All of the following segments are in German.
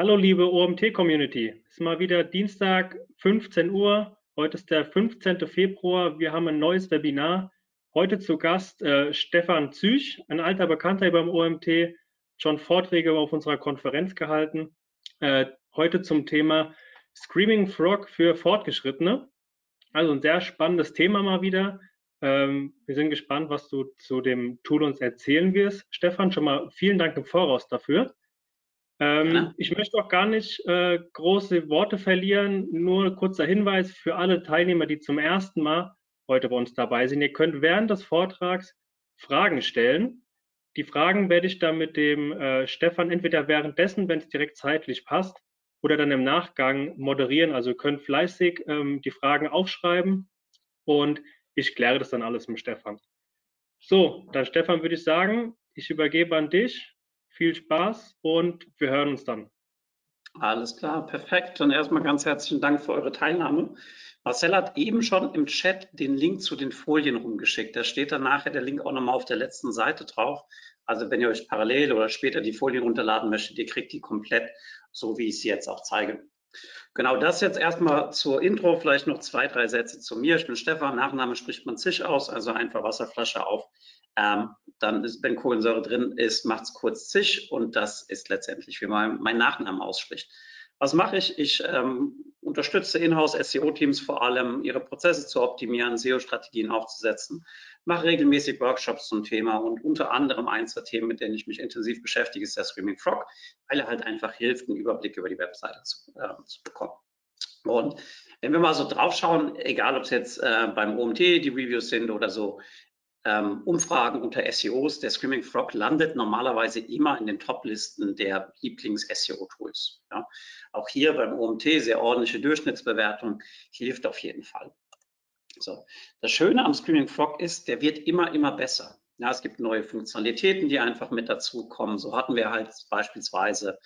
Hallo liebe OMT-Community, es ist mal wieder Dienstag, 15 Uhr. Heute ist der 15. Februar. Wir haben ein neues Webinar. Heute zu Gast äh, Stefan Züch, ein alter Bekannter beim OMT, schon Vorträge auf unserer Konferenz gehalten. Äh, heute zum Thema Screaming Frog für Fortgeschrittene. Also ein sehr spannendes Thema mal wieder. Ähm, wir sind gespannt, was du zu dem Tool uns erzählen wirst. Stefan, schon mal vielen Dank im Voraus dafür. Ähm, ja. Ich möchte auch gar nicht äh, große Worte verlieren, nur kurzer Hinweis für alle Teilnehmer, die zum ersten Mal heute bei uns dabei sind. Ihr könnt während des Vortrags Fragen stellen. Die Fragen werde ich dann mit dem äh, Stefan entweder währenddessen, wenn es direkt zeitlich passt, oder dann im Nachgang moderieren. Also ihr könnt fleißig ähm, die Fragen aufschreiben und ich kläre das dann alles mit Stefan. So, dann Stefan würde ich sagen, ich übergebe an dich. Viel Spaß und wir hören uns dann. Alles klar, perfekt. Und erstmal ganz herzlichen Dank für eure Teilnahme. Marcel hat eben schon im Chat den Link zu den Folien rumgeschickt. Da steht dann nachher der Link auch nochmal auf der letzten Seite drauf. Also wenn ihr euch parallel oder später die Folien runterladen möchtet, ihr kriegt die komplett, so wie ich sie jetzt auch zeige. Genau das jetzt erstmal zur Intro, vielleicht noch zwei, drei Sätze zu mir. Ich bin Stefan, Nachname spricht man sich aus, also einfach Wasserflasche auf. Ähm, dann ist, wenn Kohlensäure drin ist, macht es kurz zig und das ist letztendlich, wie man mein Nachnamen ausspricht. Was mache ich? Ich ähm, unterstütze Inhouse-SEO-Teams vor allem, ihre Prozesse zu optimieren, SEO-Strategien aufzusetzen, mache regelmäßig Workshops zum Thema und unter anderem eins der Themen, mit denen ich mich intensiv beschäftige, ist der Screaming Frog, weil er halt einfach hilft, einen Überblick über die Webseite zu, äh, zu bekommen. Und wenn wir mal so drauf schauen, egal ob es jetzt äh, beim OMT die Reviews sind oder so ähm, Umfragen unter SEOs, der Screaming Frog landet normalerweise immer in den Top-Listen der Lieblings-SEO-Tools. Ja. Auch hier beim OMT sehr ordentliche Durchschnittsbewertung hilft auf jeden Fall. So. Das Schöne am Screaming Frog ist, der wird immer, immer besser. Ja, es gibt neue Funktionalitäten, die einfach mit dazukommen. So hatten wir halt beispielsweise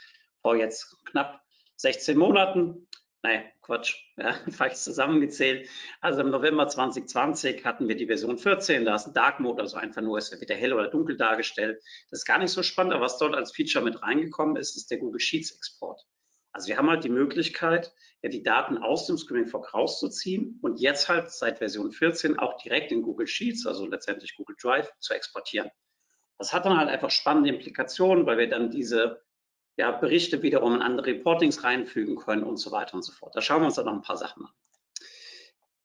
vor jetzt knapp 16 Monaten Nein, Quatsch, ja, falsch zusammengezählt. Also im November 2020 hatten wir die Version 14, da ist ein Dark Mode, also einfach nur, es wird wieder hell oder dunkel dargestellt. Das ist gar nicht so spannend, aber was dort als Feature mit reingekommen ist, ist der Google Sheets Export. Also wir haben halt die Möglichkeit, ja, die Daten aus dem Screaming Fog rauszuziehen und jetzt halt seit Version 14 auch direkt in Google Sheets, also letztendlich Google Drive, zu exportieren. Das hat dann halt einfach spannende Implikationen, weil wir dann diese ja, Berichte wiederum in andere Reportings reinfügen können und so weiter und so fort. Da schauen wir uns dann noch ein paar Sachen an.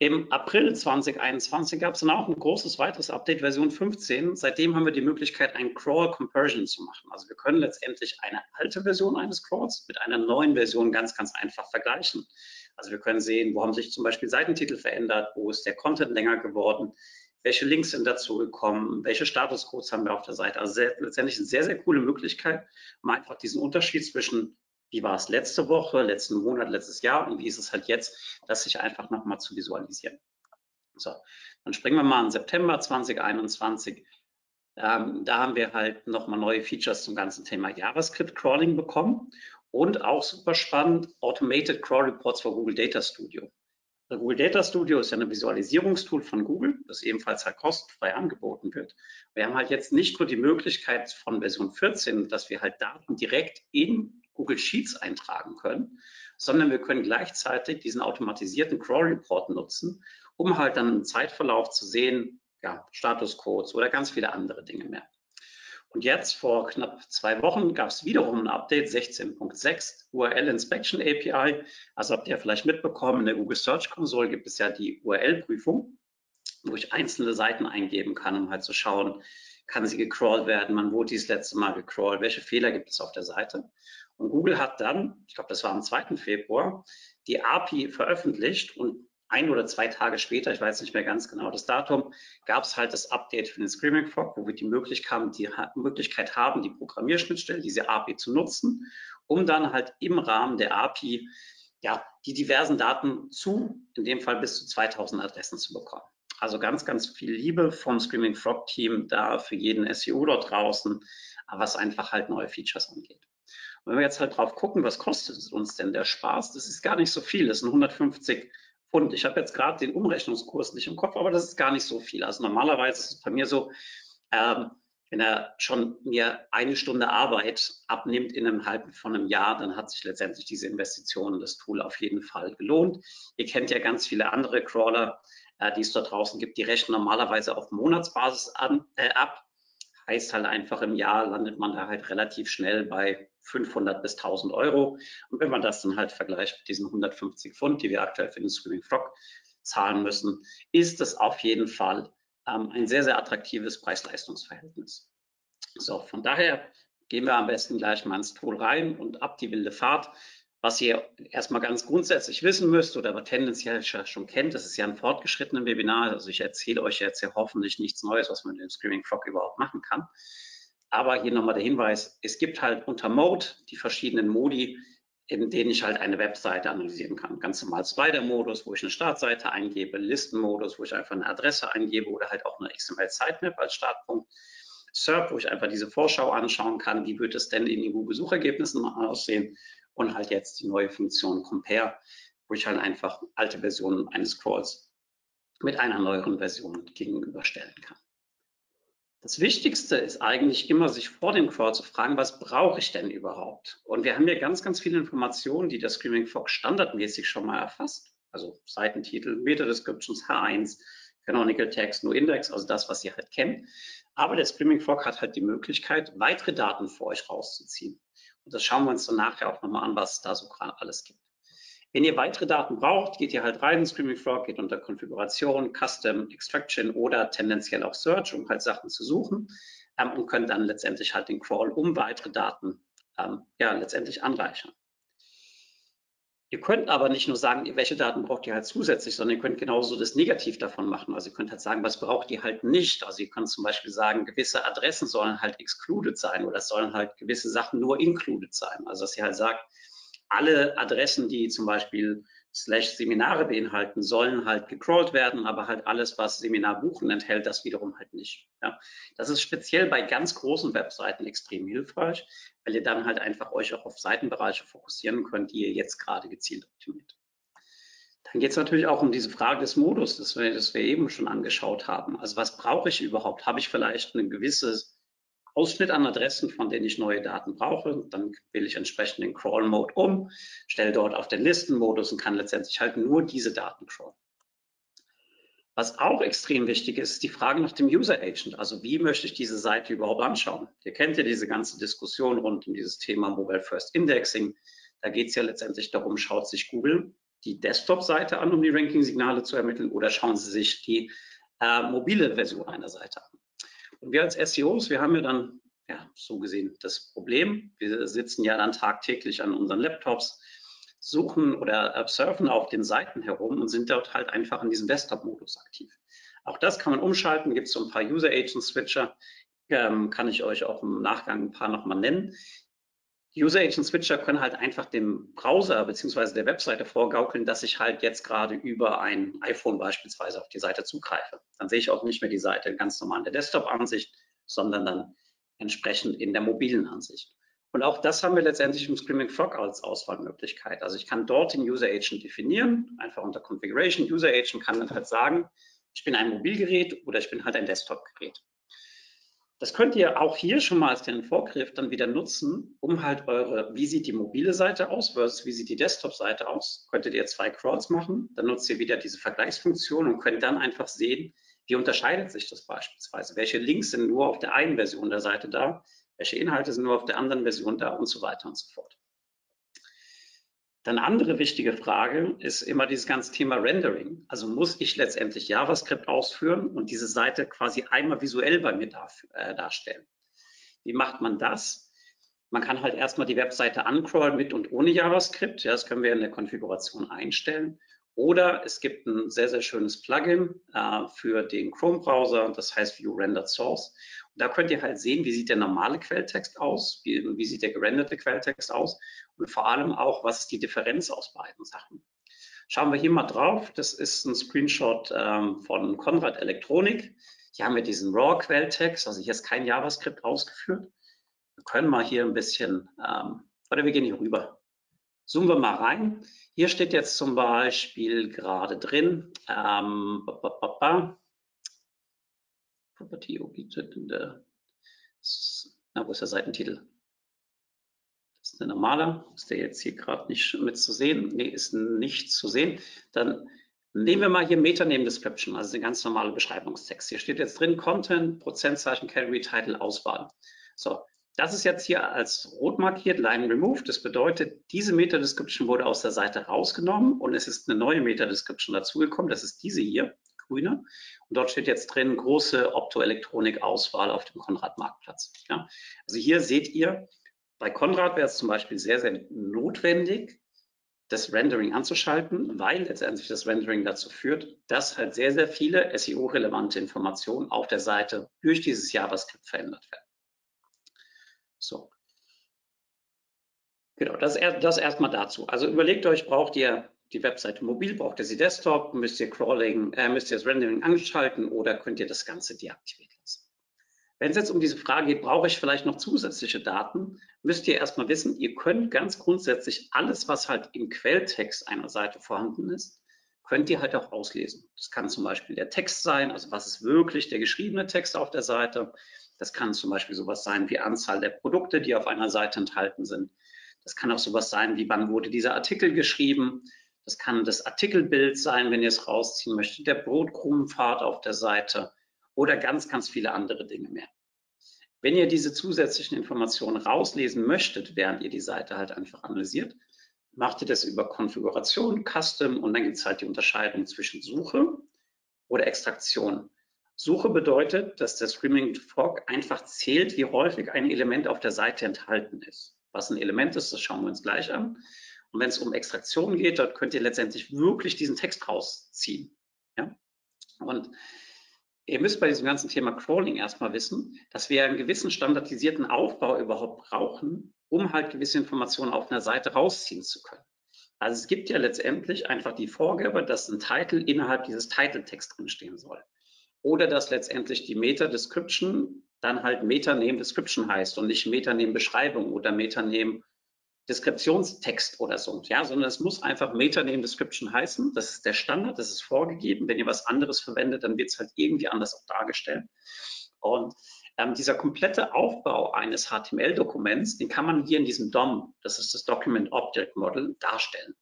Im April 2021 gab es dann auch ein großes weiteres Update, Version 15. Seitdem haben wir die Möglichkeit, einen Crawl Comparison zu machen. Also wir können letztendlich eine alte Version eines Crawls mit einer neuen Version ganz, ganz einfach vergleichen. Also wir können sehen, wo haben sich zum Beispiel Seitentitel verändert, wo ist der Content länger geworden, welche Links sind dazu gekommen, welche Statuscodes haben wir auf der Seite. Also sehr, letztendlich eine sehr, sehr coole Möglichkeit, um einfach diesen Unterschied zwischen, wie war es letzte Woche, letzten Monat, letztes Jahr und wie ist es halt jetzt, das sich einfach nochmal zu visualisieren. So, dann springen wir mal in September 2021. Ähm, da haben wir halt nochmal neue Features zum ganzen Thema JavaScript-Crawling bekommen und auch super spannend, Automated Crawl Reports for Google Data Studio. Google Data Studio ist ja ein Visualisierungstool von Google, das ebenfalls halt kostenfrei angeboten wird. Wir haben halt jetzt nicht nur die Möglichkeit von Version 14, dass wir halt Daten direkt in Google Sheets eintragen können, sondern wir können gleichzeitig diesen automatisierten Crawl Report nutzen, um halt dann im Zeitverlauf zu sehen, ja, Statuscodes oder ganz viele andere Dinge mehr. Und jetzt vor knapp zwei Wochen gab es wiederum ein Update 16.6 URL Inspection API. Also habt ihr vielleicht mitbekommen, in der Google Search Console gibt es ja die URL-Prüfung, wo ich einzelne Seiten eingeben kann, um halt zu schauen, kann sie gecrawlt werden, wann wurde dies letzte Mal gecrawlt, welche Fehler gibt es auf der Seite. Und Google hat dann, ich glaube, das war am 2. Februar, die API veröffentlicht und ein oder zwei Tage später, ich weiß nicht mehr ganz genau das Datum, gab es halt das Update für den Screaming Frog, wo wir die Möglichkeit, die Möglichkeit haben, die Programmierschnittstelle, diese API zu nutzen, um dann halt im Rahmen der API ja, die diversen Daten zu, in dem Fall bis zu 2000 Adressen zu bekommen. Also ganz, ganz viel Liebe vom Screaming Frog Team da für jeden SEO dort draußen, was einfach halt neue Features angeht. Und wenn wir jetzt halt drauf gucken, was kostet uns denn der Spaß? Das ist gar nicht so viel. Das sind 150 Pfund. Ich habe jetzt gerade den Umrechnungskurs nicht im Kopf, aber das ist gar nicht so viel. Also normalerweise ist es bei mir so, ähm, wenn er schon mir eine Stunde Arbeit abnimmt in einem halben von einem Jahr, dann hat sich letztendlich diese Investition, das Tool auf jeden Fall gelohnt. Ihr kennt ja ganz viele andere Crawler, äh, die es dort draußen gibt, die rechnen normalerweise auf Monatsbasis an, äh, ab. Heißt halt einfach im Jahr landet man da halt relativ schnell bei 500 bis 1000 Euro. Und wenn man das dann halt vergleicht mit diesen 150 Pfund, die wir aktuell für den Screaming Frog zahlen müssen, ist das auf jeden Fall ähm, ein sehr, sehr attraktives Preis-Leistungs-Verhältnis. So, von daher gehen wir am besten gleich mal ins Tool rein und ab die wilde Fahrt. Was ihr erstmal ganz grundsätzlich wissen müsst oder aber tendenziell schon kennt, das ist ja ein fortgeschrittenes Webinar. Also ich erzähle euch jetzt ja hoffentlich nichts Neues, was man mit dem Screaming Frog überhaupt machen kann. Aber hier nochmal der Hinweis, es gibt halt unter Mode die verschiedenen Modi, in denen ich halt eine Webseite analysieren kann. Ganz normal Spider-Modus, wo ich eine Startseite eingebe, Listenmodus, wo ich einfach eine Adresse eingebe oder halt auch eine XML-Sitemap als Startpunkt. SERP, wo ich einfach diese Vorschau anschauen kann, wie wird es denn in den Google-Suchergebnissen aussehen und halt jetzt die neue Funktion Compare, wo ich halt einfach alte Versionen eines Crawls mit einer neueren Version gegenüberstellen kann. Das Wichtigste ist eigentlich immer, sich vor dem Crawl zu fragen, was brauche ich denn überhaupt? Und wir haben hier ganz, ganz viele Informationen, die der Screaming Frog standardmäßig schon mal erfasst. Also Seitentitel, Meta-Descriptions, H1, Canonical Text, No Index, also das, was ihr halt kennt. Aber der Screaming Frog hat halt die Möglichkeit, weitere Daten für euch rauszuziehen. Und das schauen wir uns dann nachher auch nochmal an, was es da so gerade alles gibt. Wenn ihr weitere Daten braucht, geht ihr halt rein in Screaming Frog, geht unter Konfiguration, Custom, Extraction oder tendenziell auch Search, um halt Sachen zu suchen ähm, und könnt dann letztendlich halt den Crawl um weitere Daten ähm, ja, letztendlich anreichern. Ihr könnt aber nicht nur sagen, welche Daten braucht ihr halt zusätzlich, sondern ihr könnt genauso das Negativ davon machen. Also ihr könnt halt sagen, was braucht ihr halt nicht. Also ihr könnt zum Beispiel sagen, gewisse Adressen sollen halt excluded sein oder es sollen halt gewisse Sachen nur included sein. Also dass ihr halt sagt, alle Adressen, die zum Beispiel slash Seminare beinhalten, sollen halt gecrawlt werden, aber halt alles, was Seminar buchen enthält, das wiederum halt nicht. Ja. Das ist speziell bei ganz großen Webseiten extrem hilfreich, weil ihr dann halt einfach euch auch auf Seitenbereiche fokussieren könnt, die ihr jetzt gerade gezielt optimiert. Dann geht es natürlich auch um diese Frage des Modus, das wir, das wir eben schon angeschaut haben. Also was brauche ich überhaupt? Habe ich vielleicht ein gewisses Ausschnitt an Adressen, von denen ich neue Daten brauche. Dann wähle ich entsprechend den Crawl-Mode um, stelle dort auf den Listenmodus und kann letztendlich halt nur diese Daten crawlen. Was auch extrem wichtig ist, ist die Frage nach dem User Agent. Also wie möchte ich diese Seite überhaupt anschauen? Ihr kennt ja diese ganze Diskussion rund um dieses Thema Mobile First Indexing. Da geht es ja letztendlich darum, schaut sich Google die Desktop-Seite an, um die Ranking-Signale zu ermitteln, oder schauen Sie sich die äh, mobile Version einer Seite an. Und wir als SEOs, wir haben ja dann, ja, so gesehen das Problem. Wir sitzen ja dann tagtäglich an unseren Laptops, suchen oder surfen auf den Seiten herum und sind dort halt einfach in diesem Desktop-Modus aktiv. Auch das kann man umschalten, gibt es so ein paar User-Agent-Switcher, ähm, kann ich euch auch im Nachgang ein paar nochmal nennen. User Agent Switcher können halt einfach dem Browser bzw. der Webseite vorgaukeln, dass ich halt jetzt gerade über ein iPhone beispielsweise auf die Seite zugreife. Dann sehe ich auch nicht mehr die Seite ganz normal in der Desktop-Ansicht, sondern dann entsprechend in der mobilen Ansicht. Und auch das haben wir letztendlich im Screaming Frog als Auswahlmöglichkeit. Also ich kann dort den User Agent definieren, einfach unter Configuration. User Agent kann dann halt sagen, ich bin ein Mobilgerät oder ich bin halt ein Desktop-Gerät. Das könnt ihr auch hier schon mal als den Vorgriff dann wieder nutzen, um halt eure, wie sieht die mobile Seite aus versus wie sieht die Desktop-Seite aus, könntet ihr zwei Crawls machen, dann nutzt ihr wieder diese Vergleichsfunktion und könnt dann einfach sehen, wie unterscheidet sich das beispielsweise, welche Links sind nur auf der einen Version der Seite da, welche Inhalte sind nur auf der anderen Version da? Und so weiter und so fort. Dann andere wichtige Frage ist immer dieses ganze Thema Rendering. Also muss ich letztendlich JavaScript ausführen und diese Seite quasi einmal visuell bei mir dafür, äh, darstellen. Wie macht man das? Man kann halt erstmal die Webseite uncrawlen mit und ohne JavaScript. Ja, das können wir in der Konfiguration einstellen. Oder es gibt ein sehr, sehr schönes Plugin äh, für den Chrome-Browser, das heißt View Rendered Source. Und da könnt ihr halt sehen, wie sieht der normale Quelltext aus, wie, wie sieht der gerenderte Quelltext aus und vor allem auch, was ist die Differenz aus beiden Sachen. Schauen wir hier mal drauf. Das ist ein Screenshot ähm, von Konrad Elektronik. Hier haben wir diesen RAW-Quelltext, also hier ist kein JavaScript ausgeführt. Wir können mal hier ein bisschen, ähm, oder wir gehen hier rüber. Zoomen wir mal rein. Hier steht jetzt zum Beispiel gerade drin, ähm, Property object in der Na, wo ist der Seitentitel? Das ist der normale. Ist der jetzt hier gerade nicht mit zu sehen? Nee, ist nicht zu sehen. Dann nehmen wir mal hier Meta Name Description, also den ganz normale Beschreibungstext. Hier steht jetzt drin Content, Prozentzeichen, Category, Title, Auswahl. So, das ist jetzt hier als rot markiert, Line Removed. Das bedeutet, diese Meta-Description wurde aus der Seite rausgenommen und es ist eine neue Meta-Description dazugekommen. Das ist diese hier, grüne. Und dort steht jetzt drin große Optoelektronik-Auswahl auf dem Konrad-Marktplatz. Ja? Also hier seht ihr, bei Konrad wäre es zum Beispiel sehr, sehr notwendig, das Rendering anzuschalten, weil letztendlich das Rendering dazu führt, dass halt sehr, sehr viele SEO-relevante Informationen auf der Seite durch dieses JavaScript verändert werden. So. Genau, das, das erstmal dazu. Also überlegt euch, braucht ihr die Webseite mobil, braucht ihr sie Desktop, müsst ihr Crawling, äh, müsst ihr das Rendering anschalten oder könnt ihr das Ganze deaktiviert lassen. Wenn es jetzt um diese Frage geht, brauche ich vielleicht noch zusätzliche Daten, müsst ihr erstmal wissen, ihr könnt ganz grundsätzlich alles, was halt im Quelltext einer Seite vorhanden ist, könnt ihr halt auch auslesen. Das kann zum Beispiel der Text sein, also was ist wirklich der geschriebene Text auf der Seite. Das kann zum Beispiel sowas sein wie Anzahl der Produkte, die auf einer Seite enthalten sind. Das kann auch sowas sein wie wann wurde dieser Artikel geschrieben. Das kann das Artikelbild sein, wenn ihr es rausziehen möchtet, der Brotkrumenpfad auf der Seite oder ganz, ganz viele andere Dinge mehr. Wenn ihr diese zusätzlichen Informationen rauslesen möchtet, während ihr die Seite halt einfach analysiert, macht ihr das über Konfiguration, Custom und dann gibt es halt die Unterscheidung zwischen Suche oder Extraktion. Suche bedeutet, dass der Screaming Frog einfach zählt, wie häufig ein Element auf der Seite enthalten ist. Was ein Element ist, das schauen wir uns gleich an. Und wenn es um Extraktion geht, dort könnt ihr letztendlich wirklich diesen Text rausziehen. Ja? Und ihr müsst bei diesem ganzen Thema Crawling erstmal wissen, dass wir einen gewissen standardisierten Aufbau überhaupt brauchen, um halt gewisse Informationen auf einer Seite rausziehen zu können. Also es gibt ja letztendlich einfach die Vorgabe, dass ein Titel innerhalb dieses Title-Text drinstehen soll oder dass letztendlich die Meta-Description dann halt Meta-Name-Description heißt und nicht Meta-Name-Beschreibung oder Meta-Name Deskriptionstext oder so, ja, sondern es muss einfach Meta-Name Description heißen. Das ist der Standard, das ist vorgegeben. Wenn ihr was anderes verwendet, dann wird es halt irgendwie anders auch dargestellt. Und ähm, dieser komplette Aufbau eines HTML-Dokuments, den kann man hier in diesem DOM, das ist das Document Object Model, darstellen.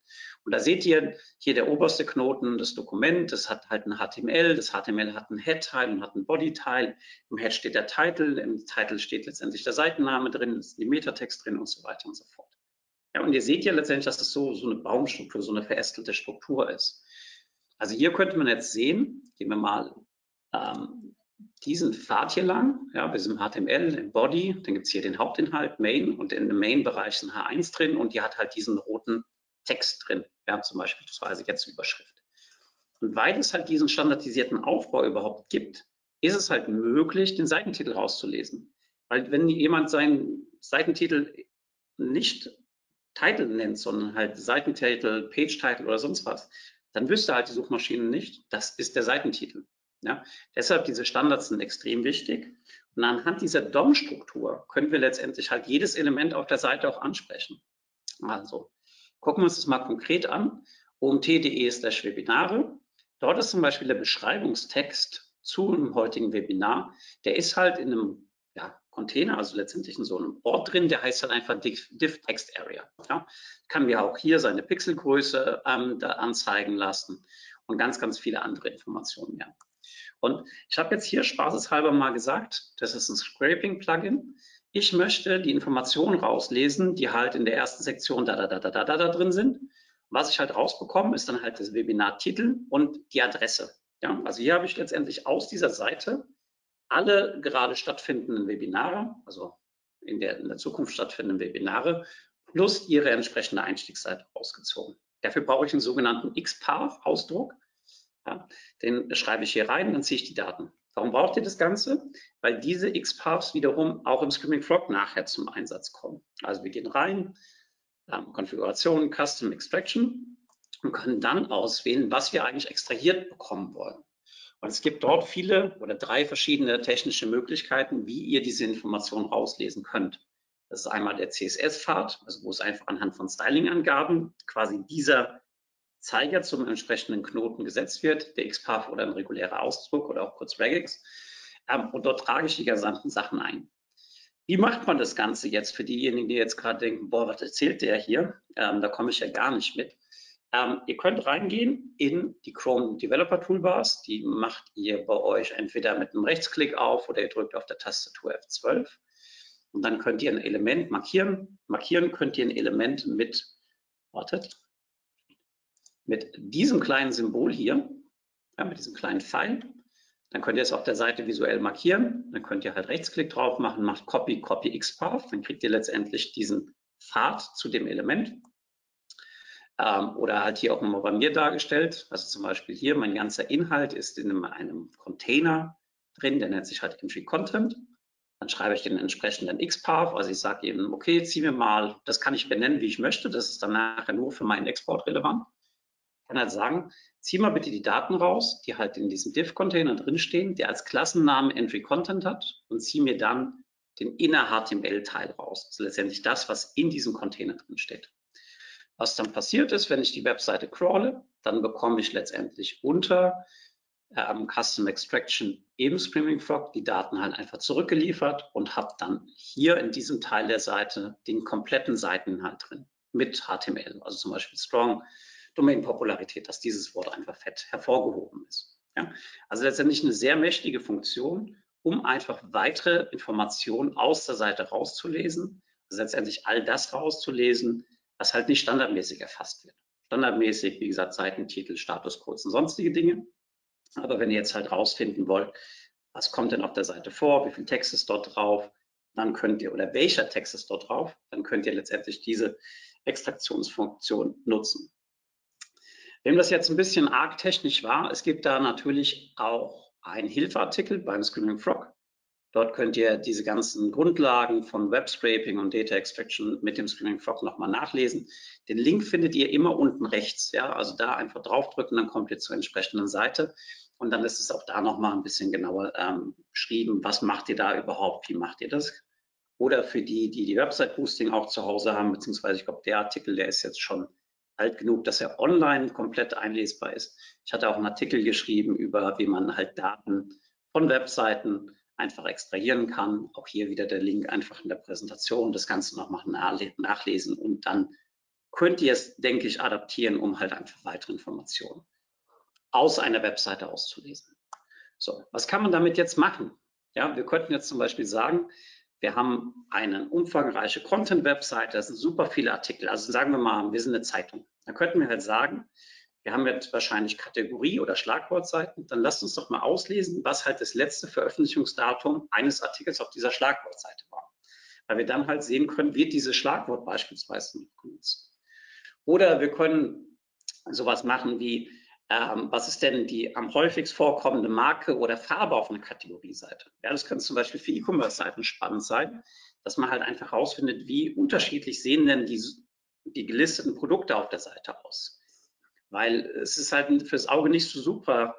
Und da seht ihr hier der oberste Knoten, das Dokument, das hat halt ein HTML, das HTML hat ein Head-Teil und hat ein Body-Teil. Im Head steht der Titel, im Titel steht letztendlich der Seitenname drin, ist die Metatext drin und so weiter und so fort. Ja, und ihr seht ja letztendlich, dass das so, so eine Baumstruktur, so eine verästelte Struktur ist. Also hier könnte man jetzt sehen, gehen wir mal ähm, diesen Pfad hier lang, ja, bei diesem HTML im Body, dann gibt es hier den Hauptinhalt, Main, und in dem Main-Bereich ist ein H1 drin und die hat halt diesen roten Text drin, ja, zum Beispiel jetzt Überschrift. Und weil es halt diesen standardisierten Aufbau überhaupt gibt, ist es halt möglich, den Seitentitel rauszulesen. Weil wenn jemand seinen Seitentitel nicht Title nennt, sondern halt Seitentitel, Page-Title oder sonst was, dann wüsste halt die Suchmaschine nicht, das ist der Seitentitel. Ja, deshalb diese Standards sind extrem wichtig. Und anhand dieser DOM-Struktur können wir letztendlich halt jedes Element auf der Seite auch ansprechen. Also gucken wir uns das mal konkret an. omt.de slash Webinare. Dort ist zum Beispiel der Beschreibungstext zu einem heutigen Webinar. Der ist halt in einem ja, Container, also letztendlich in so einem Ort drin, der heißt halt einfach Div, Div Text Area. Ja. Kann mir auch hier seine Pixelgröße ähm, da anzeigen lassen und ganz, ganz viele andere Informationen mehr. Und ich habe jetzt hier spaßeshalber mal gesagt, das ist ein Scraping-Plugin. Ich möchte die Informationen rauslesen, die halt in der ersten Sektion da, da, da, da, da, da, drin sind. Was ich halt rausbekomme, ist dann halt das Webinar-Titel und die Adresse. Ja, also hier habe ich letztendlich aus dieser Seite alle gerade stattfindenden Webinare, also in der, in der Zukunft stattfindenden Webinare, plus ihre entsprechende Einstiegsseite rausgezogen. Dafür brauche ich einen sogenannten XPath-Ausdruck. Ja, den schreibe ich hier rein, dann ziehe ich die Daten. Warum braucht ihr das Ganze? Weil diese XPaths wiederum auch im Screaming Frog nachher zum Einsatz kommen. Also wir gehen rein, ähm, Konfiguration, Custom Extraction und können dann auswählen, was wir eigentlich extrahiert bekommen wollen. Und es gibt dort viele oder drei verschiedene technische Möglichkeiten, wie ihr diese Informationen rauslesen könnt. Das ist einmal der CSS-Pfad, also wo es einfach anhand von Styling-Angaben quasi dieser Zeiger zum entsprechenden Knoten gesetzt wird, der XPath oder ein regulärer Ausdruck oder auch kurz Regex. Ähm, und dort trage ich die gesamten Sachen ein. Wie macht man das Ganze jetzt für diejenigen, die jetzt gerade denken, boah, was erzählt der hier? Ähm, da komme ich ja gar nicht mit. Ähm, ihr könnt reingehen in die Chrome Developer Toolbars. Die macht ihr bei euch entweder mit einem Rechtsklick auf oder ihr drückt auf der Tastatur F12. Und dann könnt ihr ein Element markieren. Markieren könnt ihr ein Element mit, wartet, mit diesem kleinen Symbol hier, ja, mit diesem kleinen Pfeil. Dann könnt ihr es auf der Seite visuell markieren. Dann könnt ihr halt Rechtsklick drauf machen, macht Copy, Copy XPath. Dann kriegt ihr letztendlich diesen Pfad zu dem Element. Ähm, oder halt hier auch nochmal bei mir dargestellt. Also zum Beispiel hier, mein ganzer Inhalt ist in einem, einem Container drin, der nennt sich halt Entry Content. Dann schreibe ich den entsprechenden XPath. Also ich sage eben, okay, zieh mir mal, das kann ich benennen, wie ich möchte. Das ist dann nachher nur für meinen Export relevant. Kann halt sagen, zieh mal bitte die Daten raus, die halt in diesem Div-Container drinstehen, der als Klassennamen Entry Content hat und zieh mir dann den inner HTML-Teil raus. Also letztendlich das, was in diesem Container drin steht. Was dann passiert ist, wenn ich die Webseite crawle, dann bekomme ich letztendlich unter ähm, Custom Extraction im Screaming Frog die Daten halt einfach zurückgeliefert und habe dann hier in diesem Teil der Seite den kompletten Seiteninhalt drin mit HTML, also zum Beispiel Strong, Domain-Popularität, dass dieses Wort einfach fett hervorgehoben ist. Ja? Also letztendlich eine sehr mächtige Funktion, um einfach weitere Informationen aus der Seite rauszulesen, also letztendlich all das rauszulesen, was halt nicht standardmäßig erfasst wird. Standardmäßig, wie gesagt, Seitentitel, Statuscodes und sonstige Dinge. Aber wenn ihr jetzt halt rausfinden wollt, was kommt denn auf der Seite vor, wie viel Text ist dort drauf, dann könnt ihr, oder welcher Text ist dort drauf, dann könnt ihr letztendlich diese Extraktionsfunktion nutzen. Wem das jetzt ein bisschen arg technisch war, es gibt da natürlich auch einen Hilfeartikel beim Screaming Frog. Dort könnt ihr diese ganzen Grundlagen von Web Scraping und Data Extraction mit dem Screaming Frog nochmal nachlesen. Den Link findet ihr immer unten rechts. Ja, also da einfach draufdrücken, dann kommt ihr zur entsprechenden Seite. Und dann ist es auch da nochmal ein bisschen genauer ähm, beschrieben, was macht ihr da überhaupt, wie macht ihr das? Oder für die, die die Website-Boosting auch zu Hause haben, beziehungsweise ich glaube, der Artikel, der ist jetzt schon alt genug, dass er online komplett einlesbar ist. Ich hatte auch einen Artikel geschrieben über, wie man halt Daten von Webseiten einfach extrahieren kann. Auch hier wieder der Link einfach in der Präsentation. Das Ganze nochmal nachlesen und dann könnt ihr es, denke ich, adaptieren, um halt einfach weitere Informationen aus einer Webseite auszulesen. So, was kann man damit jetzt machen? Ja, wir könnten jetzt zum Beispiel sagen, wir haben eine umfangreiche Content-Webseite, das sind super viele Artikel. Also sagen wir mal, wir sind eine Zeitung. Da könnten wir halt sagen, wir haben jetzt wahrscheinlich Kategorie- oder Schlagwortseiten. Dann lasst uns doch mal auslesen, was halt das letzte Veröffentlichungsdatum eines Artikels auf dieser Schlagwortseite war. Weil wir dann halt sehen können, wird dieses Schlagwort beispielsweise genutzt. Oder wir können sowas machen wie, ähm, was ist denn die am häufigst vorkommende Marke oder Farbe auf einer Kategorieseite? Ja, das könnte zum Beispiel für E-Commerce-Seiten spannend sein, dass man halt einfach herausfindet, wie unterschiedlich sehen denn die, die gelisteten Produkte auf der Seite aus. Weil es ist halt fürs Auge nicht so super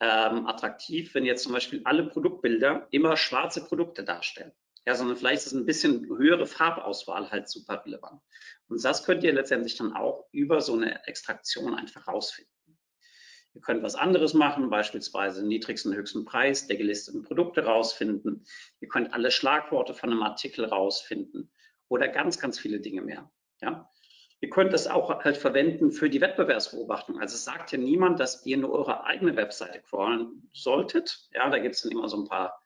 ähm, attraktiv, wenn jetzt zum Beispiel alle Produktbilder immer schwarze Produkte darstellen. Ja, sondern vielleicht ist ein bisschen höhere Farbauswahl halt super relevant. Und das könnt ihr letztendlich dann auch über so eine Extraktion einfach rausfinden. Ihr könnt was anderes machen, beispielsweise den niedrigsten, höchsten Preis der gelisteten Produkte rausfinden. Ihr könnt alle Schlagworte von einem Artikel rausfinden oder ganz, ganz viele Dinge mehr. Ja? Ihr könnt das auch halt verwenden für die Wettbewerbsbeobachtung. Also es sagt ja niemand, dass ihr nur eure eigene Webseite crawlen solltet. Ja, da gibt es dann immer so ein paar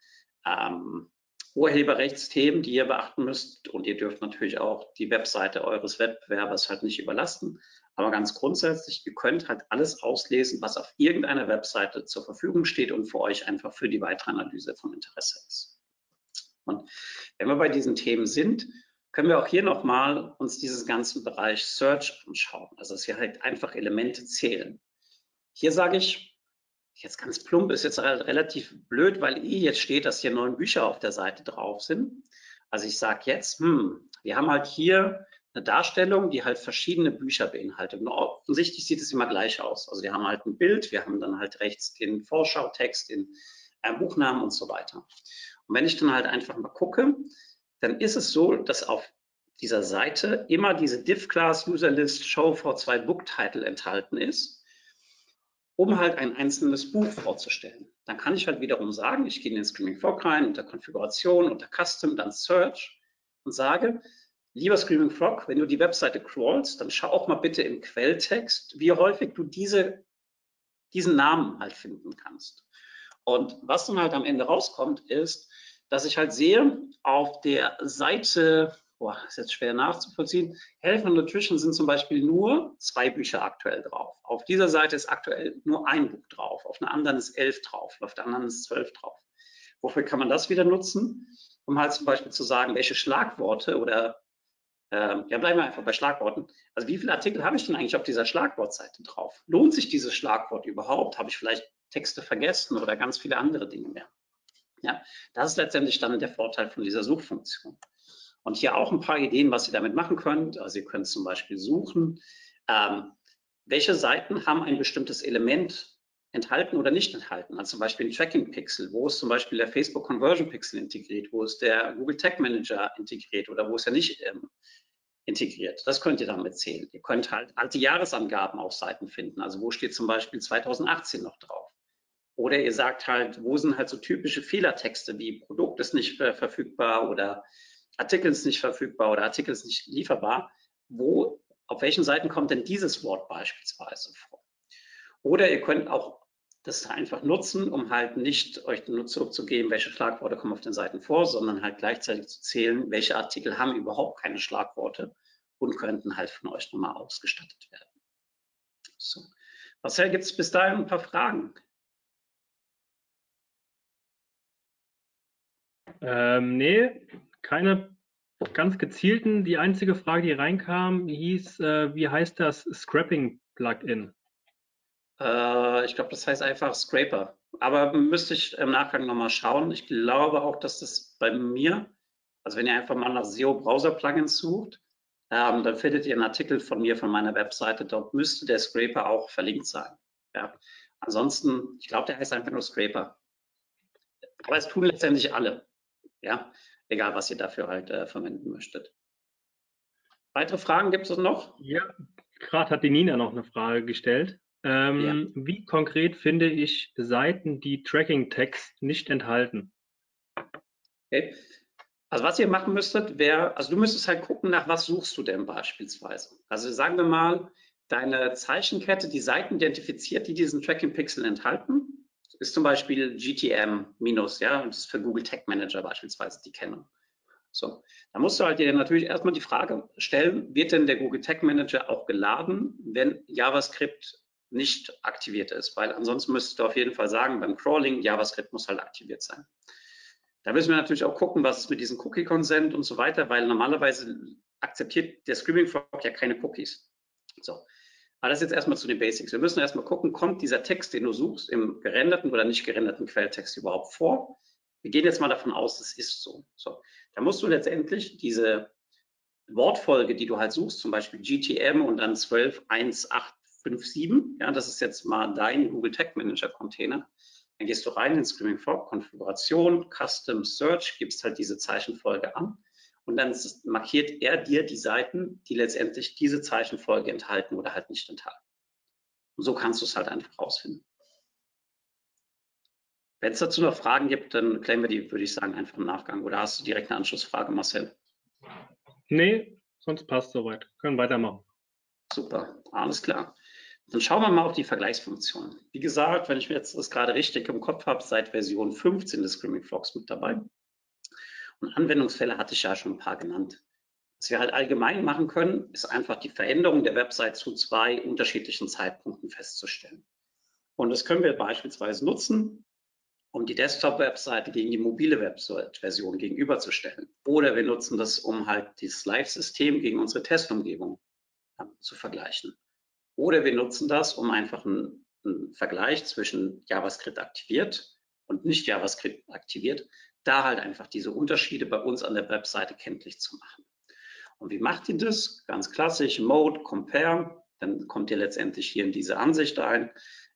ähm, Urheberrechtsthemen, die ihr beachten müsst. Und ihr dürft natürlich auch die Webseite eures Wettbewerbers halt nicht überlasten. Aber ganz grundsätzlich, ihr könnt halt alles auslesen, was auf irgendeiner Webseite zur Verfügung steht und für euch einfach für die weitere Analyse von Interesse ist. Und wenn wir bei diesen Themen sind, können wir auch hier nochmal uns diesen ganzen Bereich Search anschauen. Also dass wir halt einfach Elemente zählen. Hier sage ich, jetzt ganz plump, ist jetzt relativ blöd, weil eh jetzt steht, dass hier neun Bücher auf der Seite drauf sind. Also ich sage jetzt, hm, wir haben halt hier eine Darstellung, die halt verschiedene Bücher beinhaltet. Und offensichtlich sieht es immer gleich aus. Also wir haben halt ein Bild, wir haben dann halt rechts den Vorschautext, den äh, Buchnamen und so weiter. Und wenn ich dann halt einfach mal gucke, dann ist es so, dass auf dieser Seite immer diese div-class user list show v2 book title enthalten ist. um halt ein einzelnes Buch vorzustellen. Dann kann ich halt wiederum sagen, ich gehe in den Screaming Frog rein, unter Konfiguration, unter Custom, dann Search und sage, lieber Screaming Frog, wenn du die Webseite crawlst, dann schau auch mal bitte im Quelltext, wie häufig du diese, diesen Namen halt finden kannst. Und was dann halt am Ende rauskommt, ist, dass ich halt sehe, auf der Seite boah, ist jetzt schwer nachzuvollziehen. Health and Nutrition sind zum Beispiel nur zwei Bücher aktuell drauf. Auf dieser Seite ist aktuell nur ein Buch drauf, auf einer anderen ist elf drauf, auf der anderen ist zwölf drauf. Wofür kann man das wieder nutzen? Um halt zum Beispiel zu sagen, welche Schlagworte oder äh, ja, bleiben wir einfach bei Schlagworten. Also wie viele Artikel habe ich denn eigentlich auf dieser Schlagwortseite drauf? Lohnt sich dieses Schlagwort überhaupt? Habe ich vielleicht Texte vergessen oder ganz viele andere Dinge mehr? Ja, das ist letztendlich dann der Vorteil von dieser Suchfunktion. Und hier auch ein paar Ideen, was ihr damit machen könnt. Also ihr könnt zum Beispiel suchen, ähm, welche Seiten haben ein bestimmtes Element enthalten oder nicht enthalten. Also zum Beispiel ein Tracking Pixel, wo ist zum Beispiel der Facebook Conversion Pixel integriert, wo ist der Google Tag Manager integriert oder wo ist er nicht ähm, integriert. Das könnt ihr damit zählen. Ihr könnt halt alte Jahresangaben auf Seiten finden. Also wo steht zum Beispiel 2018 noch drauf? Oder ihr sagt halt, wo sind halt so typische Fehlertexte wie Produkt ist nicht äh, verfügbar oder Artikel ist nicht verfügbar oder Artikel ist nicht lieferbar, wo, auf welchen Seiten kommt denn dieses Wort beispielsweise vor? Oder ihr könnt auch das einfach nutzen, um halt nicht euch nur zurückzugeben, welche Schlagworte kommen auf den Seiten vor, sondern halt gleichzeitig zu zählen, welche Artikel haben überhaupt keine Schlagworte und könnten halt von euch nochmal ausgestattet werden. So. Marcel, gibt es bis dahin ein paar Fragen? Ähm, nee, keine ganz gezielten. Die einzige Frage, die reinkam, hieß, äh, wie heißt das Scrapping-Plugin? Äh, ich glaube, das heißt einfach Scraper. Aber müsste ich im Nachgang nochmal schauen. Ich glaube auch, dass das bei mir, also wenn ihr einfach mal nach SEO-Browser-Plugins sucht, ähm, dann findet ihr einen Artikel von mir von meiner Webseite. Dort müsste der Scraper auch verlinkt sein. Ja. Ansonsten, ich glaube, der heißt einfach nur Scraper. Aber es tun letztendlich alle. Ja egal was ihr dafür halt äh, verwenden möchtet. Weitere Fragen gibt es noch? Ja, gerade hat die Nina noch eine Frage gestellt. Ähm, ja. Wie konkret finde ich Seiten, die Tracking-Text nicht enthalten? Okay. Also was ihr machen müsstet, wäre, also du müsstest halt gucken, nach was suchst du denn beispielsweise. Also sagen wir mal, deine Zeichenkette, die Seiten identifiziert, die diesen Tracking-Pixel enthalten ist zum Beispiel GTM minus, ja, und das ist für Google Tag Manager beispielsweise die kennen. So, da musst du halt dir natürlich erstmal die Frage stellen, wird denn der Google Tag Manager auch geladen, wenn JavaScript nicht aktiviert ist? Weil ansonsten müsstest du auf jeden Fall sagen, beim Crawling, JavaScript muss halt aktiviert sein. Da müssen wir natürlich auch gucken, was ist mit diesem Cookie-Consent und so weiter, weil normalerweise akzeptiert der Screaming Frog ja keine Cookies. So, aber das jetzt erstmal zu den Basics. Wir müssen erstmal gucken, kommt dieser Text, den du suchst, im gerenderten oder nicht gerenderten Quelltext überhaupt vor? Wir gehen jetzt mal davon aus, es ist so. so. Da musst du letztendlich diese Wortfolge, die du halt suchst, zum Beispiel GTM und dann 121857, ja, das ist jetzt mal dein Google Tag Manager Container. Dann gehst du rein in Screaming Frog, Konfiguration, Custom Search, gibst halt diese Zeichenfolge an und dann markiert er dir die Seiten, die letztendlich diese Zeichenfolge enthalten oder halt nicht enthalten. Und so kannst du es halt einfach rausfinden. Wenn es dazu noch Fragen gibt, dann klären wir die, würde ich sagen, einfach im Nachgang. Oder hast du direkt eine Anschlussfrage, Marcel? Nee, sonst passt soweit. Können weitermachen. Super, alles klar. Dann schauen wir mal auf die Vergleichsfunktion. Wie gesagt, wenn ich mir jetzt das gerade richtig im Kopf habe, seit Version 15 des Screaming Frogs mit dabei. Und Anwendungsfälle hatte ich ja schon ein paar genannt. Was wir halt allgemein machen können, ist einfach die Veränderung der Website zu zwei unterschiedlichen Zeitpunkten festzustellen. Und das können wir beispielsweise nutzen, um die Desktop-Webseite gegen die mobile Website-Version gegenüberzustellen. Oder wir nutzen das, um halt dieses Live-System gegen unsere Testumgebung zu vergleichen. Oder wir nutzen das, um einfach einen, einen Vergleich zwischen JavaScript aktiviert und nicht JavaScript aktiviert da halt einfach diese Unterschiede bei uns an der Webseite kenntlich zu machen. Und wie macht ihr das? Ganz klassisch, Mode, Compare, dann kommt ihr letztendlich hier in diese Ansicht ein,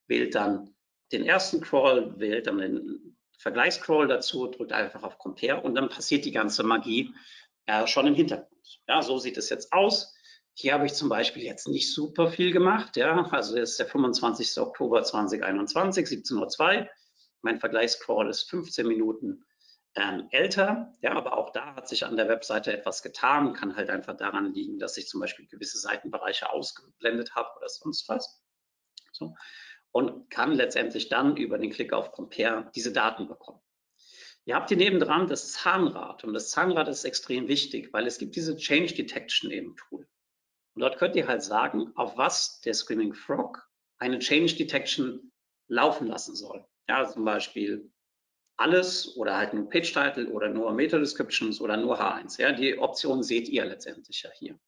wählt dann den ersten Crawl, wählt dann den Vergleichscrawl dazu, drückt einfach auf Compare und dann passiert die ganze Magie äh, schon im Hintergrund. Ja, so sieht es jetzt aus. Hier habe ich zum Beispiel jetzt nicht super viel gemacht. Ja, also ist der 25. Oktober 2021, 17.02 Uhr. Mein Vergleichscrawl ist 15 Minuten ähm, älter. Ja, aber auch da hat sich an der Webseite etwas getan. Kann halt einfach daran liegen, dass ich zum Beispiel gewisse Seitenbereiche ausgeblendet habe oder sonst was. So. Und kann letztendlich dann über den Klick auf Compare diese Daten bekommen. Ihr habt hier nebendran das Zahnrad und das Zahnrad ist extrem wichtig, weil es gibt diese Change Detection im Tool. Und dort könnt ihr halt sagen, auf was der Screaming Frog eine Change Detection laufen lassen soll. Ja, zum Beispiel alles oder halt nur Page Title oder nur Meta Descriptions oder nur H1. Ja, die Option seht ihr letztendlich ja hier.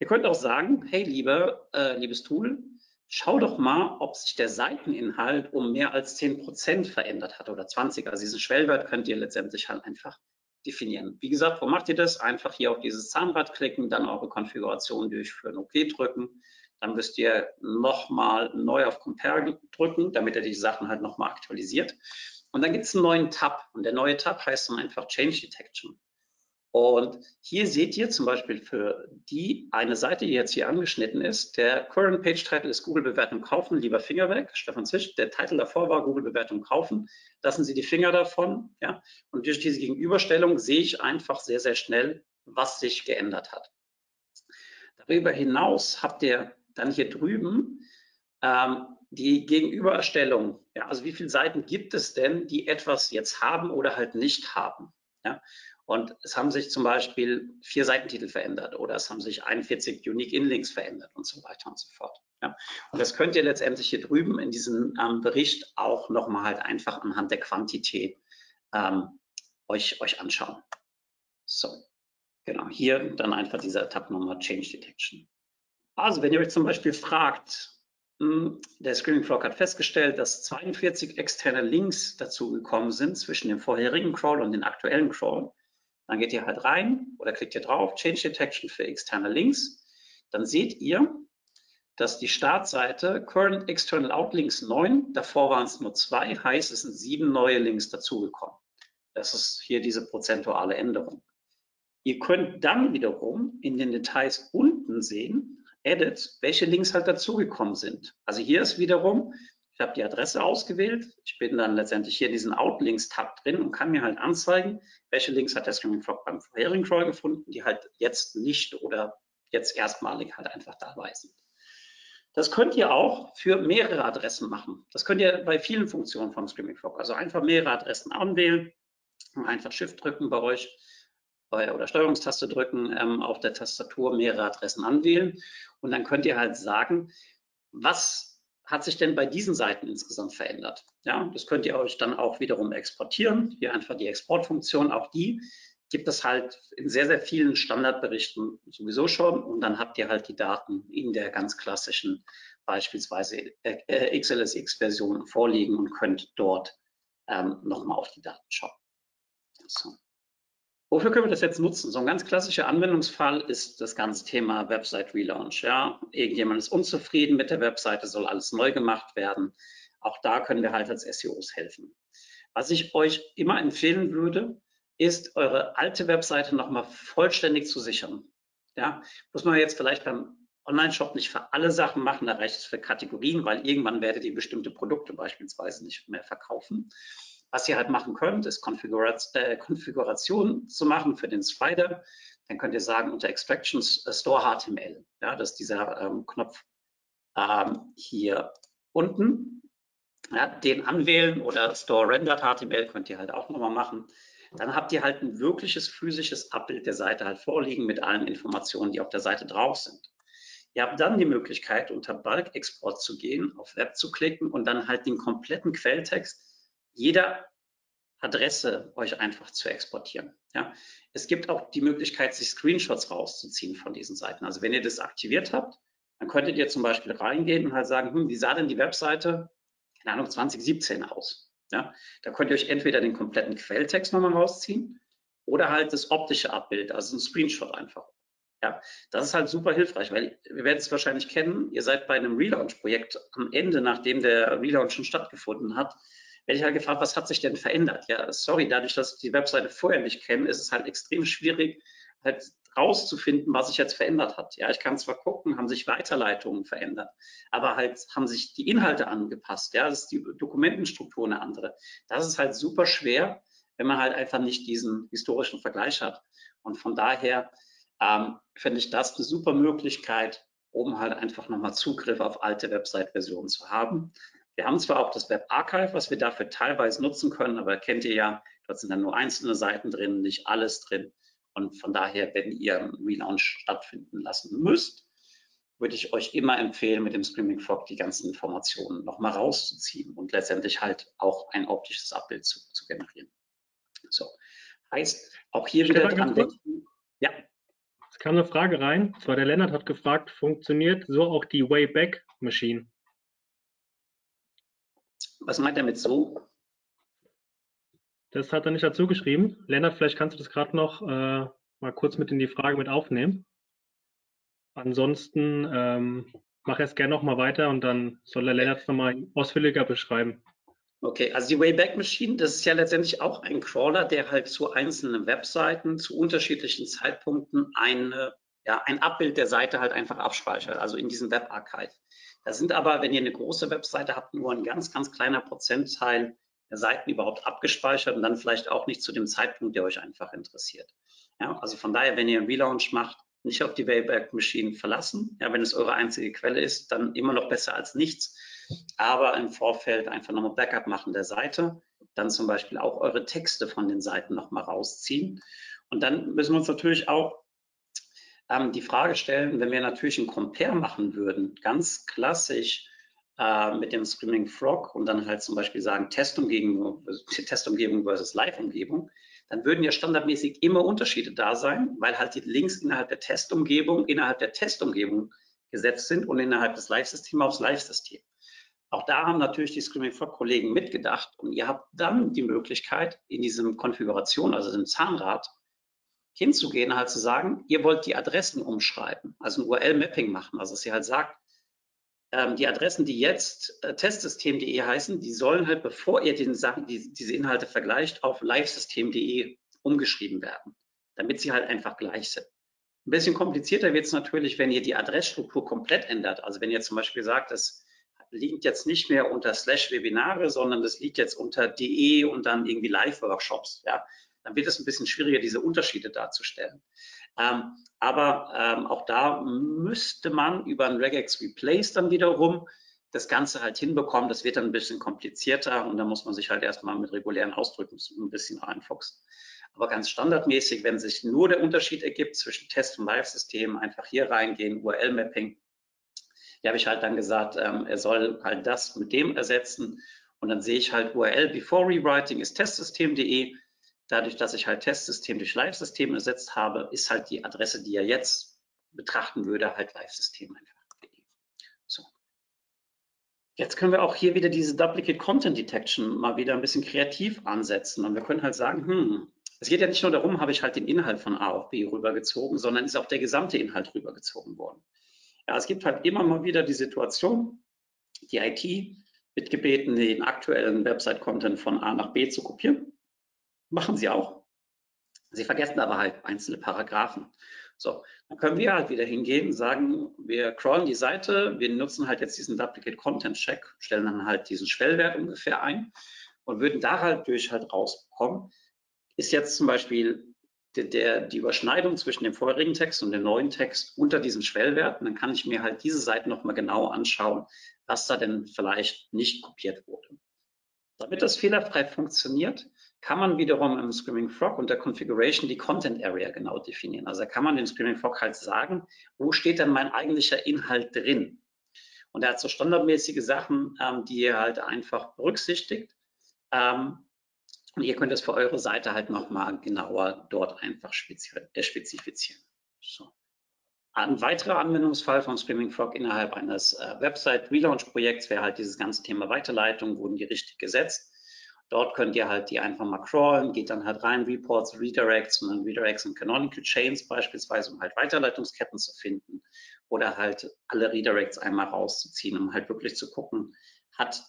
Ihr könnt auch sagen, hey, liebe, äh, liebes Tool, schau doch mal, ob sich der Seiteninhalt um mehr als 10% verändert hat oder 20. Also diesen Schwellwert könnt ihr letztendlich halt einfach definieren. Wie gesagt, wo macht ihr das? Einfach hier auf dieses Zahnrad klicken, dann eure Konfiguration durchführen, OK drücken. Dann müsst ihr nochmal neu auf Compare drücken, damit er die Sachen halt nochmal aktualisiert. Und dann gibt es einen neuen Tab und der neue Tab heißt dann einfach Change Detection. Und hier seht ihr zum Beispiel für die eine Seite, die jetzt hier angeschnitten ist, der Current Page Title ist Google Bewertung kaufen, lieber Finger weg, Stefan Zisch. Der Titel davor war Google Bewertung kaufen. Lassen Sie die Finger davon. Ja? Und durch diese Gegenüberstellung sehe ich einfach sehr, sehr schnell, was sich geändert hat. Darüber hinaus habt ihr dann hier drüben ähm, die Gegenüberstellung. Ja? Also wie viele Seiten gibt es denn, die etwas jetzt haben oder halt nicht haben? Ja? Und es haben sich zum Beispiel vier Seitentitel verändert oder es haben sich 41 Unique Inlinks verändert und so weiter und so fort. Ja. Und das könnt ihr letztendlich hier drüben in diesem ähm, Bericht auch nochmal halt einfach anhand der Quantität ähm, euch, euch anschauen. So, genau, hier dann einfach dieser Tab Nummer Change Detection. Also wenn ihr euch zum Beispiel fragt, hm, der Screaming Frog hat festgestellt, dass 42 externe Links dazugekommen sind zwischen dem vorherigen Crawl und dem aktuellen Crawl. Dann geht ihr halt rein oder klickt ihr drauf, Change Detection für externe Links. Dann seht ihr, dass die Startseite Current External Outlinks 9, davor waren es nur zwei, heißt es sind sieben neue Links dazugekommen. Das ist hier diese prozentuale Änderung. Ihr könnt dann wiederum in den Details unten sehen, Edit, welche Links halt dazugekommen sind. Also hier ist wiederum habe die Adresse ausgewählt. Ich bin dann letztendlich hier in diesen Outlinks-Tab drin und kann mir halt anzeigen, welche Links hat der Screaming Frog beim vorherigen Crawl gefunden, die halt jetzt nicht oder jetzt erstmalig halt einfach dabei sind. Das könnt ihr auch für mehrere Adressen machen. Das könnt ihr bei vielen Funktionen vom Screaming Frog. Also einfach mehrere Adressen anwählen, einfach Shift drücken bei euch oder Steuerungstaste drücken ähm, auf der Tastatur, mehrere Adressen anwählen und dann könnt ihr halt sagen, was hat sich denn bei diesen Seiten insgesamt verändert? Ja, das könnt ihr euch dann auch wiederum exportieren. Hier einfach die Exportfunktion, auch die gibt es halt in sehr, sehr vielen Standardberichten sowieso schon und dann habt ihr halt die Daten in der ganz klassischen beispielsweise äh, XLSX-Version vorliegen und könnt dort ähm, nochmal auf die Daten schauen. So. Wofür können wir das jetzt nutzen? So ein ganz klassischer Anwendungsfall ist das ganze Thema Website Relaunch. Ja, irgendjemand ist unzufrieden mit der Webseite, soll alles neu gemacht werden. Auch da können wir halt als SEOs helfen. Was ich euch immer empfehlen würde, ist eure alte Webseite nochmal vollständig zu sichern. Ja, muss man jetzt vielleicht beim Online-Shop nicht für alle Sachen machen, da reicht es für Kategorien, weil irgendwann werdet ihr bestimmte Produkte beispielsweise nicht mehr verkaufen. Was ihr halt machen könnt, ist Konfiguration, äh, Konfiguration zu machen für den Spider. Dann könnt ihr sagen unter Extractions äh, Store HTML. Ja, das ist dieser ähm, Knopf ähm, hier unten. Ja, den anwählen oder Store Rendered HTML könnt ihr halt auch nochmal machen. Dann habt ihr halt ein wirkliches physisches Abbild der Seite halt vorliegen mit allen Informationen, die auf der Seite drauf sind. Ihr habt dann die Möglichkeit, unter Bulk Export zu gehen, auf Web zu klicken und dann halt den kompletten Quelltext jeder Adresse euch einfach zu exportieren. Ja. Es gibt auch die Möglichkeit, sich Screenshots rauszuziehen von diesen Seiten. Also wenn ihr das aktiviert habt, dann könntet ihr zum Beispiel reingehen und halt sagen, hm, wie sah denn die Webseite, keine Ahnung, 2017 aus? Ja. Da könnt ihr euch entweder den kompletten Quelltext nochmal rausziehen oder halt das optische Abbild, also ein Screenshot einfach. Ja, das ist halt super hilfreich, weil wir werden es wahrscheinlich kennen, ihr seid bei einem Relaunch-Projekt am Ende, nachdem der Relaunch schon stattgefunden hat, werde ich halt gefragt, was hat sich denn verändert? Ja, sorry, dadurch, dass ich die Webseite vorher nicht kenne, ist es halt extrem schwierig, halt rauszufinden, was sich jetzt verändert hat. Ja, ich kann zwar gucken, haben sich Weiterleitungen verändert, aber halt haben sich die Inhalte angepasst. Ja, das ist die Dokumentenstruktur eine andere. Das ist halt super schwer, wenn man halt einfach nicht diesen historischen Vergleich hat. Und von daher ähm, finde ich das eine super Möglichkeit, um halt einfach nochmal Zugriff auf alte Website-Versionen zu haben. Wir haben zwar auch das Web Archive, was wir dafür teilweise nutzen können, aber kennt ihr ja, dort sind dann nur einzelne Seiten drin, nicht alles drin. Und von daher, wenn ihr einen Relaunch stattfinden lassen müsst, würde ich euch immer empfehlen, mit dem Screaming Frog die ganzen Informationen nochmal rauszuziehen und letztendlich halt auch ein optisches Abbild zu, zu generieren. So, heißt, auch hier wieder dran denken. Ja. Es kam eine Frage rein, zwar der Lennart hat gefragt, funktioniert so auch die Wayback Machine? Was meint er mit so? Das hat er nicht dazu geschrieben. Lennart, vielleicht kannst du das gerade noch äh, mal kurz mit in die Frage mit aufnehmen. Ansonsten ähm, mach es gerne noch mal weiter und dann soll der Lennart es nochmal ausführlicher beschreiben. Okay, also die Wayback Machine, das ist ja letztendlich auch ein Crawler, der halt zu einzelnen Webseiten zu unterschiedlichen Zeitpunkten eine, ja, ein Abbild der Seite halt einfach abspeichert, also in diesem Webarchive. Da sind aber, wenn ihr eine große Webseite habt, nur ein ganz, ganz kleiner Prozentteil der Seiten überhaupt abgespeichert und dann vielleicht auch nicht zu dem Zeitpunkt, der euch einfach interessiert. Ja, also von daher, wenn ihr einen Relaunch macht, nicht auf die Wayback Machine verlassen. Ja, wenn es eure einzige Quelle ist, dann immer noch besser als nichts. Aber im Vorfeld einfach nochmal Backup machen der Seite. Dann zum Beispiel auch eure Texte von den Seiten nochmal rausziehen. Und dann müssen wir uns natürlich auch ähm, die Frage stellen, wenn wir natürlich einen Compare machen würden, ganz klassisch äh, mit dem Screaming Frog und dann halt zum Beispiel sagen Testumgebung, Testumgebung versus Live-Umgebung, dann würden ja standardmäßig immer Unterschiede da sein, weil halt die Links innerhalb der Testumgebung, innerhalb der Testumgebung gesetzt sind und innerhalb des Live-Systems aufs Live-System. Auch da haben natürlich die Screaming Frog Kollegen mitgedacht und ihr habt dann die Möglichkeit, in diesem Konfiguration, also dem Zahnrad, hinzugehen, halt zu sagen, ihr wollt die Adressen umschreiben, also ein URL-Mapping machen, also dass ihr halt sagt, ähm, die Adressen, die jetzt äh, testsystem.de heißen, die sollen halt, bevor ihr den Sachen, die, diese Inhalte vergleicht, auf livesystem.de umgeschrieben werden, damit sie halt einfach gleich sind. Ein bisschen komplizierter wird es natürlich, wenn ihr die Adressstruktur komplett ändert. Also wenn ihr zum Beispiel sagt, das liegt jetzt nicht mehr unter slash Webinare, sondern das liegt jetzt unter de und dann irgendwie Live-Workshops. Ja, dann wird es ein bisschen schwieriger, diese Unterschiede darzustellen. Ähm, aber ähm, auch da müsste man über ein Regex Replace dann wiederum das Ganze halt hinbekommen. Das wird dann ein bisschen komplizierter und da muss man sich halt erstmal mit regulären Ausdrücken ein bisschen reinfuchsen. Aber ganz standardmäßig, wenn sich nur der Unterschied ergibt zwischen Test- und Live-System, einfach hier reingehen, URL-Mapping. Hier habe ich halt dann gesagt, ähm, er soll halt das mit dem ersetzen. Und dann sehe ich halt URL before rewriting ist testsystem.de dadurch, dass ich halt Testsystem durch Live-System ersetzt habe, ist halt die Adresse, die er jetzt betrachten würde, halt Live-System einfach. So. Jetzt können wir auch hier wieder diese Duplicate Content Detection mal wieder ein bisschen kreativ ansetzen und wir können halt sagen, hm, es geht ja nicht nur darum, habe ich halt den Inhalt von A auf B rübergezogen, sondern ist auch der gesamte Inhalt rübergezogen worden. Ja, es gibt halt immer mal wieder die Situation, die IT wird gebeten, den aktuellen Website-Content von A nach B zu kopieren. Machen sie auch. Sie vergessen aber halt einzelne Paragraphen. So, dann können wir halt wieder hingehen sagen, wir crawlen die Seite, wir nutzen halt jetzt diesen Duplicate Content Check, stellen dann halt diesen Schwellwert ungefähr ein und würden da halt durch halt rausbekommen, ist jetzt zum Beispiel der, der, die Überschneidung zwischen dem vorherigen Text und dem neuen Text unter diesen Schwellwerten, dann kann ich mir halt diese Seite nochmal genau anschauen, was da denn vielleicht nicht kopiert wurde. Damit das fehlerfrei funktioniert, kann man wiederum im Screaming Frog unter Configuration die Content Area genau definieren. Also da kann man dem Screaming Frog halt sagen, wo steht denn mein eigentlicher Inhalt drin? Und er hat so standardmäßige Sachen, ähm, die ihr halt einfach berücksichtigt. Ähm, und ihr könnt es für eure Seite halt nochmal genauer dort einfach äh, spezifizieren. So. Ein weiterer Anwendungsfall von Screaming Frog innerhalb eines äh, Website-Relaunch-Projekts wäre halt dieses ganze Thema Weiterleitung, wurden die richtig gesetzt. Dort könnt ihr halt die einfach mal crawlen, geht dann halt rein, Reports, Redirects und dann Redirects und Canonical Chains beispielsweise, um halt Weiterleitungsketten zu finden oder halt alle Redirects einmal rauszuziehen, um halt wirklich zu gucken, hat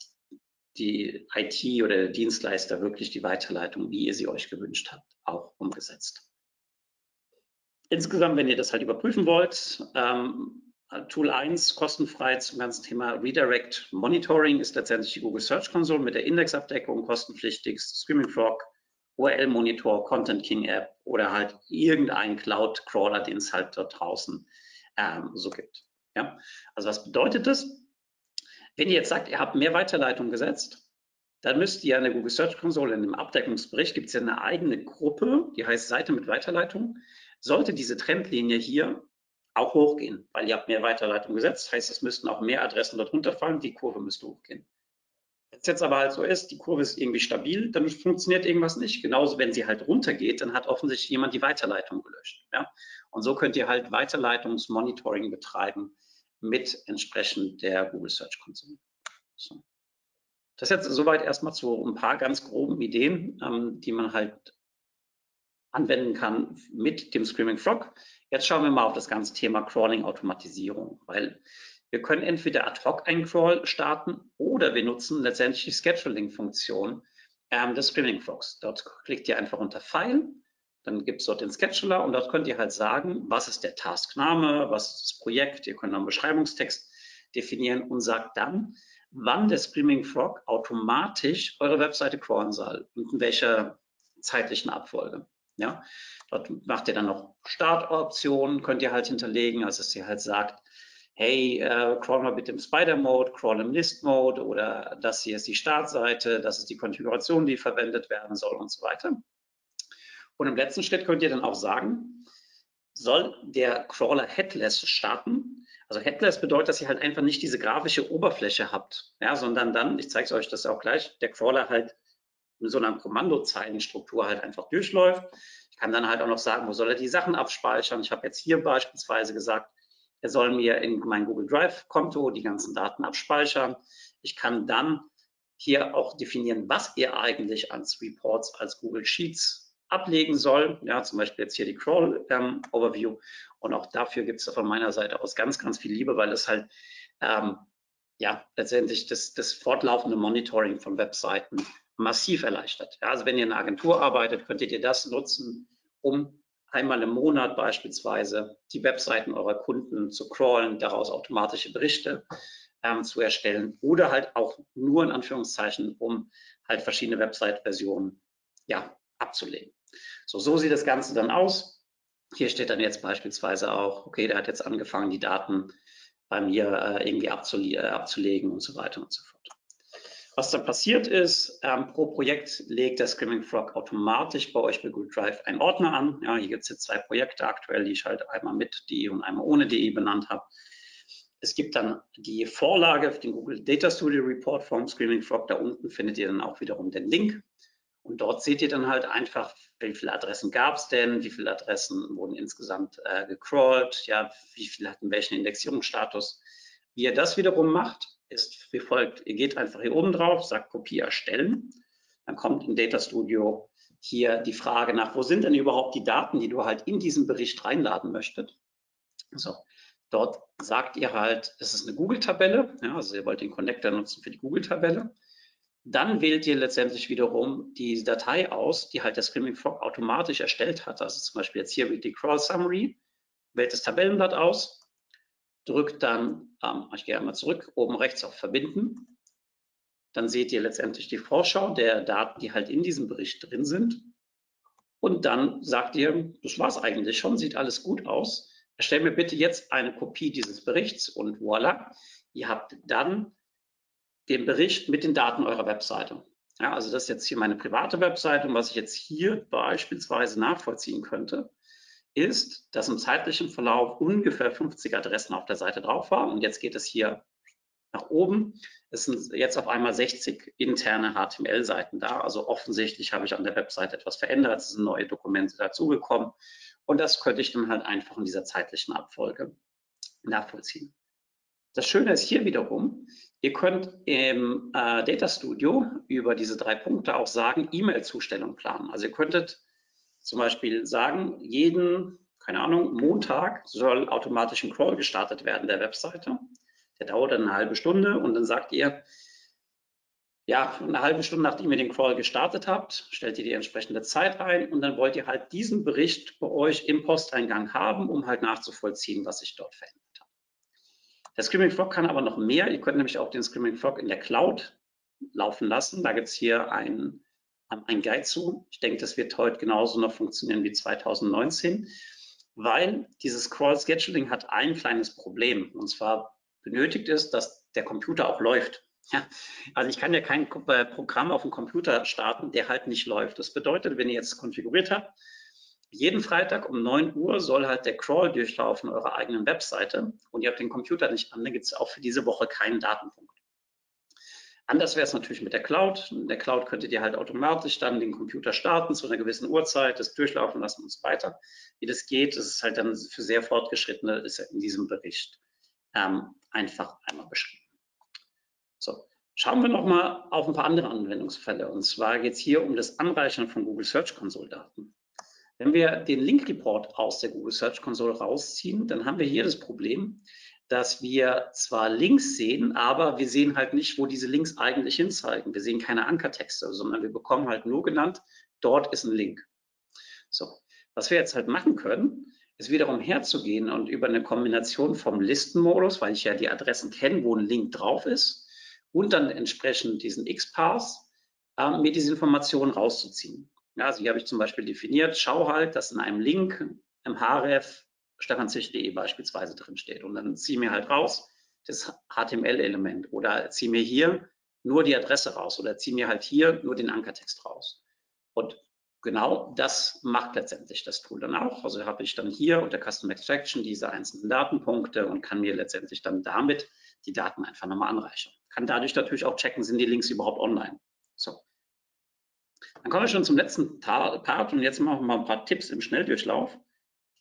die IT oder der Dienstleister wirklich die Weiterleitung, wie ihr sie euch gewünscht habt, auch umgesetzt. insgesamt, wenn ihr das halt überprüfen wollt, ähm, Tool 1 kostenfrei zum ganzen Thema Redirect Monitoring ist letztendlich die Google Search Console mit der Indexabdeckung, kostenpflichtig, Screaming Frog, URL Monitor, Content King App oder halt irgendein Cloud Crawler, den es halt dort draußen ähm, so gibt. Ja? Also was bedeutet das? Wenn ihr jetzt sagt, ihr habt mehr Weiterleitung gesetzt, dann müsst ihr in der Google Search Console in dem Abdeckungsbericht gibt es ja eine eigene Gruppe, die heißt Seite mit Weiterleitung. Sollte diese Trendlinie hier auch hochgehen, weil ihr habt mehr Weiterleitung gesetzt, heißt es müssten auch mehr Adressen dort runterfallen, die Kurve müsste hochgehen. Wenn es jetzt aber halt so ist, die Kurve ist irgendwie stabil, dann funktioniert irgendwas nicht. Genauso, wenn sie halt runtergeht, dann hat offensichtlich jemand die Weiterleitung gelöscht. Ja? Und so könnt ihr halt Weiterleitungsmonitoring betreiben mit entsprechend der Google Search Console. So. Das jetzt soweit erstmal zu ein paar ganz groben Ideen, ähm, die man halt anwenden kann mit dem Screaming Frog. Jetzt schauen wir mal auf das ganze Thema Crawling-Automatisierung, weil wir können entweder ad hoc einen Crawl starten oder wir nutzen letztendlich die Scheduling-Funktion ähm, des Screaming Frogs. Dort klickt ihr einfach unter File, dann gibt es dort den Scheduler und dort könnt ihr halt sagen, was ist der Taskname, was ist das Projekt, ihr könnt einen Beschreibungstext definieren und sagt dann, wann der Screaming Frog automatisch eure Webseite crawlen soll und in welcher zeitlichen Abfolge. Ja, dort macht ihr dann noch Startoptionen, könnt ihr halt hinterlegen, also dass ihr halt sagt, hey, äh, crawl mal bitte im Spider-Mode, crawl im List-Mode oder das hier ist die Startseite, das ist die Konfiguration, die verwendet werden soll und so weiter. Und im letzten Schritt könnt ihr dann auch sagen, soll der Crawler headless starten? Also headless bedeutet, dass ihr halt einfach nicht diese grafische Oberfläche habt, ja, sondern dann, ich zeige euch das auch gleich, der Crawler halt mit so einer Kommandozeilenstruktur halt einfach durchläuft. Ich kann dann halt auch noch sagen, wo soll er die Sachen abspeichern. Ich habe jetzt hier beispielsweise gesagt, er soll mir in mein Google Drive Konto die ganzen Daten abspeichern. Ich kann dann hier auch definieren, was er eigentlich als Reports, als Google Sheets ablegen soll. Ja, zum Beispiel jetzt hier die Crawl ähm, Overview. Und auch dafür gibt es von meiner Seite aus ganz, ganz viel Liebe, weil es halt ähm, ja letztendlich das, das fortlaufende Monitoring von Webseiten massiv erleichtert. Ja, also wenn ihr in einer Agentur arbeitet, könntet ihr das nutzen, um einmal im Monat beispielsweise die Webseiten eurer Kunden zu crawlen, daraus automatische Berichte ähm, zu erstellen oder halt auch nur in Anführungszeichen, um halt verschiedene Website-Versionen ja, abzulegen. So, so sieht das Ganze dann aus. Hier steht dann jetzt beispielsweise auch, okay, der hat jetzt angefangen, die Daten bei mir äh, irgendwie abzule äh, abzulegen und so weiter und so fort. Was dann passiert ist, ähm, pro Projekt legt der Screaming Frog automatisch bei euch bei Google Drive einen Ordner an. Ja, hier gibt es jetzt zwei Projekte aktuell, die ich halt einmal mit DE und einmal ohne DE benannt habe. Es gibt dann die Vorlage für den Google Data Studio Report vom Screaming Frog. Da unten findet ihr dann auch wiederum den Link. Und dort seht ihr dann halt einfach, wie viele Adressen gab es denn, wie viele Adressen wurden insgesamt äh, gecrawlt, ja, wie viele hatten welchen Indexierungsstatus. Wie ihr das wiederum macht, ist wie folgt. Ihr geht einfach hier oben drauf, sagt Kopie erstellen. Dann kommt in Data Studio hier die Frage nach, wo sind denn überhaupt die Daten, die du halt in diesen Bericht reinladen möchtest. So, dort sagt ihr halt, es ist eine Google-Tabelle, ja, also ihr wollt den Connector nutzen für die Google-Tabelle. Dann wählt ihr letztendlich wiederum die Datei aus, die halt der Screaming Frog automatisch erstellt hat. Also zum Beispiel jetzt hier die Crawl Summary, wählt das Tabellenblatt aus, drückt dann, ähm, ich gehe einmal zurück, oben rechts auf Verbinden. Dann seht ihr letztendlich die Vorschau der Daten, die halt in diesem Bericht drin sind. Und dann sagt ihr, das war es eigentlich schon, sieht alles gut aus. Erstell mir bitte jetzt eine Kopie dieses Berichts und voilà, ihr habt dann den Bericht mit den Daten eurer Webseite. Ja, also das ist jetzt hier meine private Webseite und was ich jetzt hier beispielsweise nachvollziehen könnte, ist, dass im zeitlichen Verlauf ungefähr 50 Adressen auf der Seite drauf waren und jetzt geht es hier nach oben. Es sind jetzt auf einmal 60 interne HTML-Seiten da. Also offensichtlich habe ich an der Webseite etwas verändert. Es sind neue Dokumente dazugekommen. Und das könnte ich dann halt einfach in dieser zeitlichen Abfolge nachvollziehen. Das Schöne ist hier wiederum, ihr könnt im äh, Data Studio über diese drei Punkte auch sagen, E-Mail-Zustellung planen. Also ihr könntet zum Beispiel sagen, jeden, keine Ahnung, Montag soll automatisch ein Crawl gestartet werden der Webseite. Der dauert dann eine halbe Stunde und dann sagt ihr, ja, eine halbe Stunde nachdem ihr den Crawl gestartet habt, stellt ihr die entsprechende Zeit ein und dann wollt ihr halt diesen Bericht bei euch im Posteingang haben, um halt nachzuvollziehen, was sich dort verändert hat. Der Screaming Frog kann aber noch mehr. Ihr könnt nämlich auch den Screaming Frog in der Cloud laufen lassen. Da gibt es hier ein, Guide zu. Ich denke, das wird heute genauso noch funktionieren wie 2019, weil dieses Crawl Scheduling hat ein kleines Problem. Und zwar benötigt es, dass der Computer auch läuft. Ja, also ich kann ja kein äh, Programm auf dem Computer starten, der halt nicht läuft. Das bedeutet, wenn ihr jetzt konfiguriert habt, jeden Freitag um 9 Uhr soll halt der Crawl durchlaufen eurer eigenen Webseite und ihr habt den Computer nicht an, dann gibt es auch für diese Woche keinen Datenpunkt. Anders wäre es natürlich mit der Cloud. In der Cloud könntet ihr halt automatisch dann den Computer starten zu einer gewissen Uhrzeit, das durchlaufen lassen und so weiter. Wie das geht, das ist halt dann für sehr Fortgeschrittene, ist in diesem Bericht ähm, einfach einmal beschrieben. So, schauen wir noch mal auf ein paar andere Anwendungsfälle. Und zwar geht es hier um das Anreichern von Google Search Console Daten. Wenn wir den Link Report aus der Google Search Console rausziehen, dann haben wir hier das Problem, dass wir zwar Links sehen, aber wir sehen halt nicht, wo diese Links eigentlich hinzeigen. Wir sehen keine Ankertexte, sondern wir bekommen halt nur genannt, dort ist ein Link. So, was wir jetzt halt machen können, ist wiederum herzugehen und über eine Kombination vom Listenmodus, weil ich ja die Adressen kenne, wo ein Link drauf ist, und dann entsprechend diesen X-Path äh, mir diese Informationen rauszuziehen. Ja, also hier habe ich zum Beispiel definiert, schau halt, dass in einem Link im href stefanzich.de beispielsweise drin steht und dann ziehe mir halt raus das HTML-Element oder ziehe mir hier nur die Adresse raus oder ziehe mir halt hier nur den Ankertext raus. Und genau das macht letztendlich das Tool dann auch. Also habe ich dann hier unter Custom Extraction diese einzelnen Datenpunkte und kann mir letztendlich dann damit die Daten einfach nochmal anreichern. Kann dadurch natürlich auch checken, sind die Links überhaupt online. So. Dann kommen wir schon zum letzten Part und jetzt machen wir mal ein paar Tipps im Schnelldurchlauf.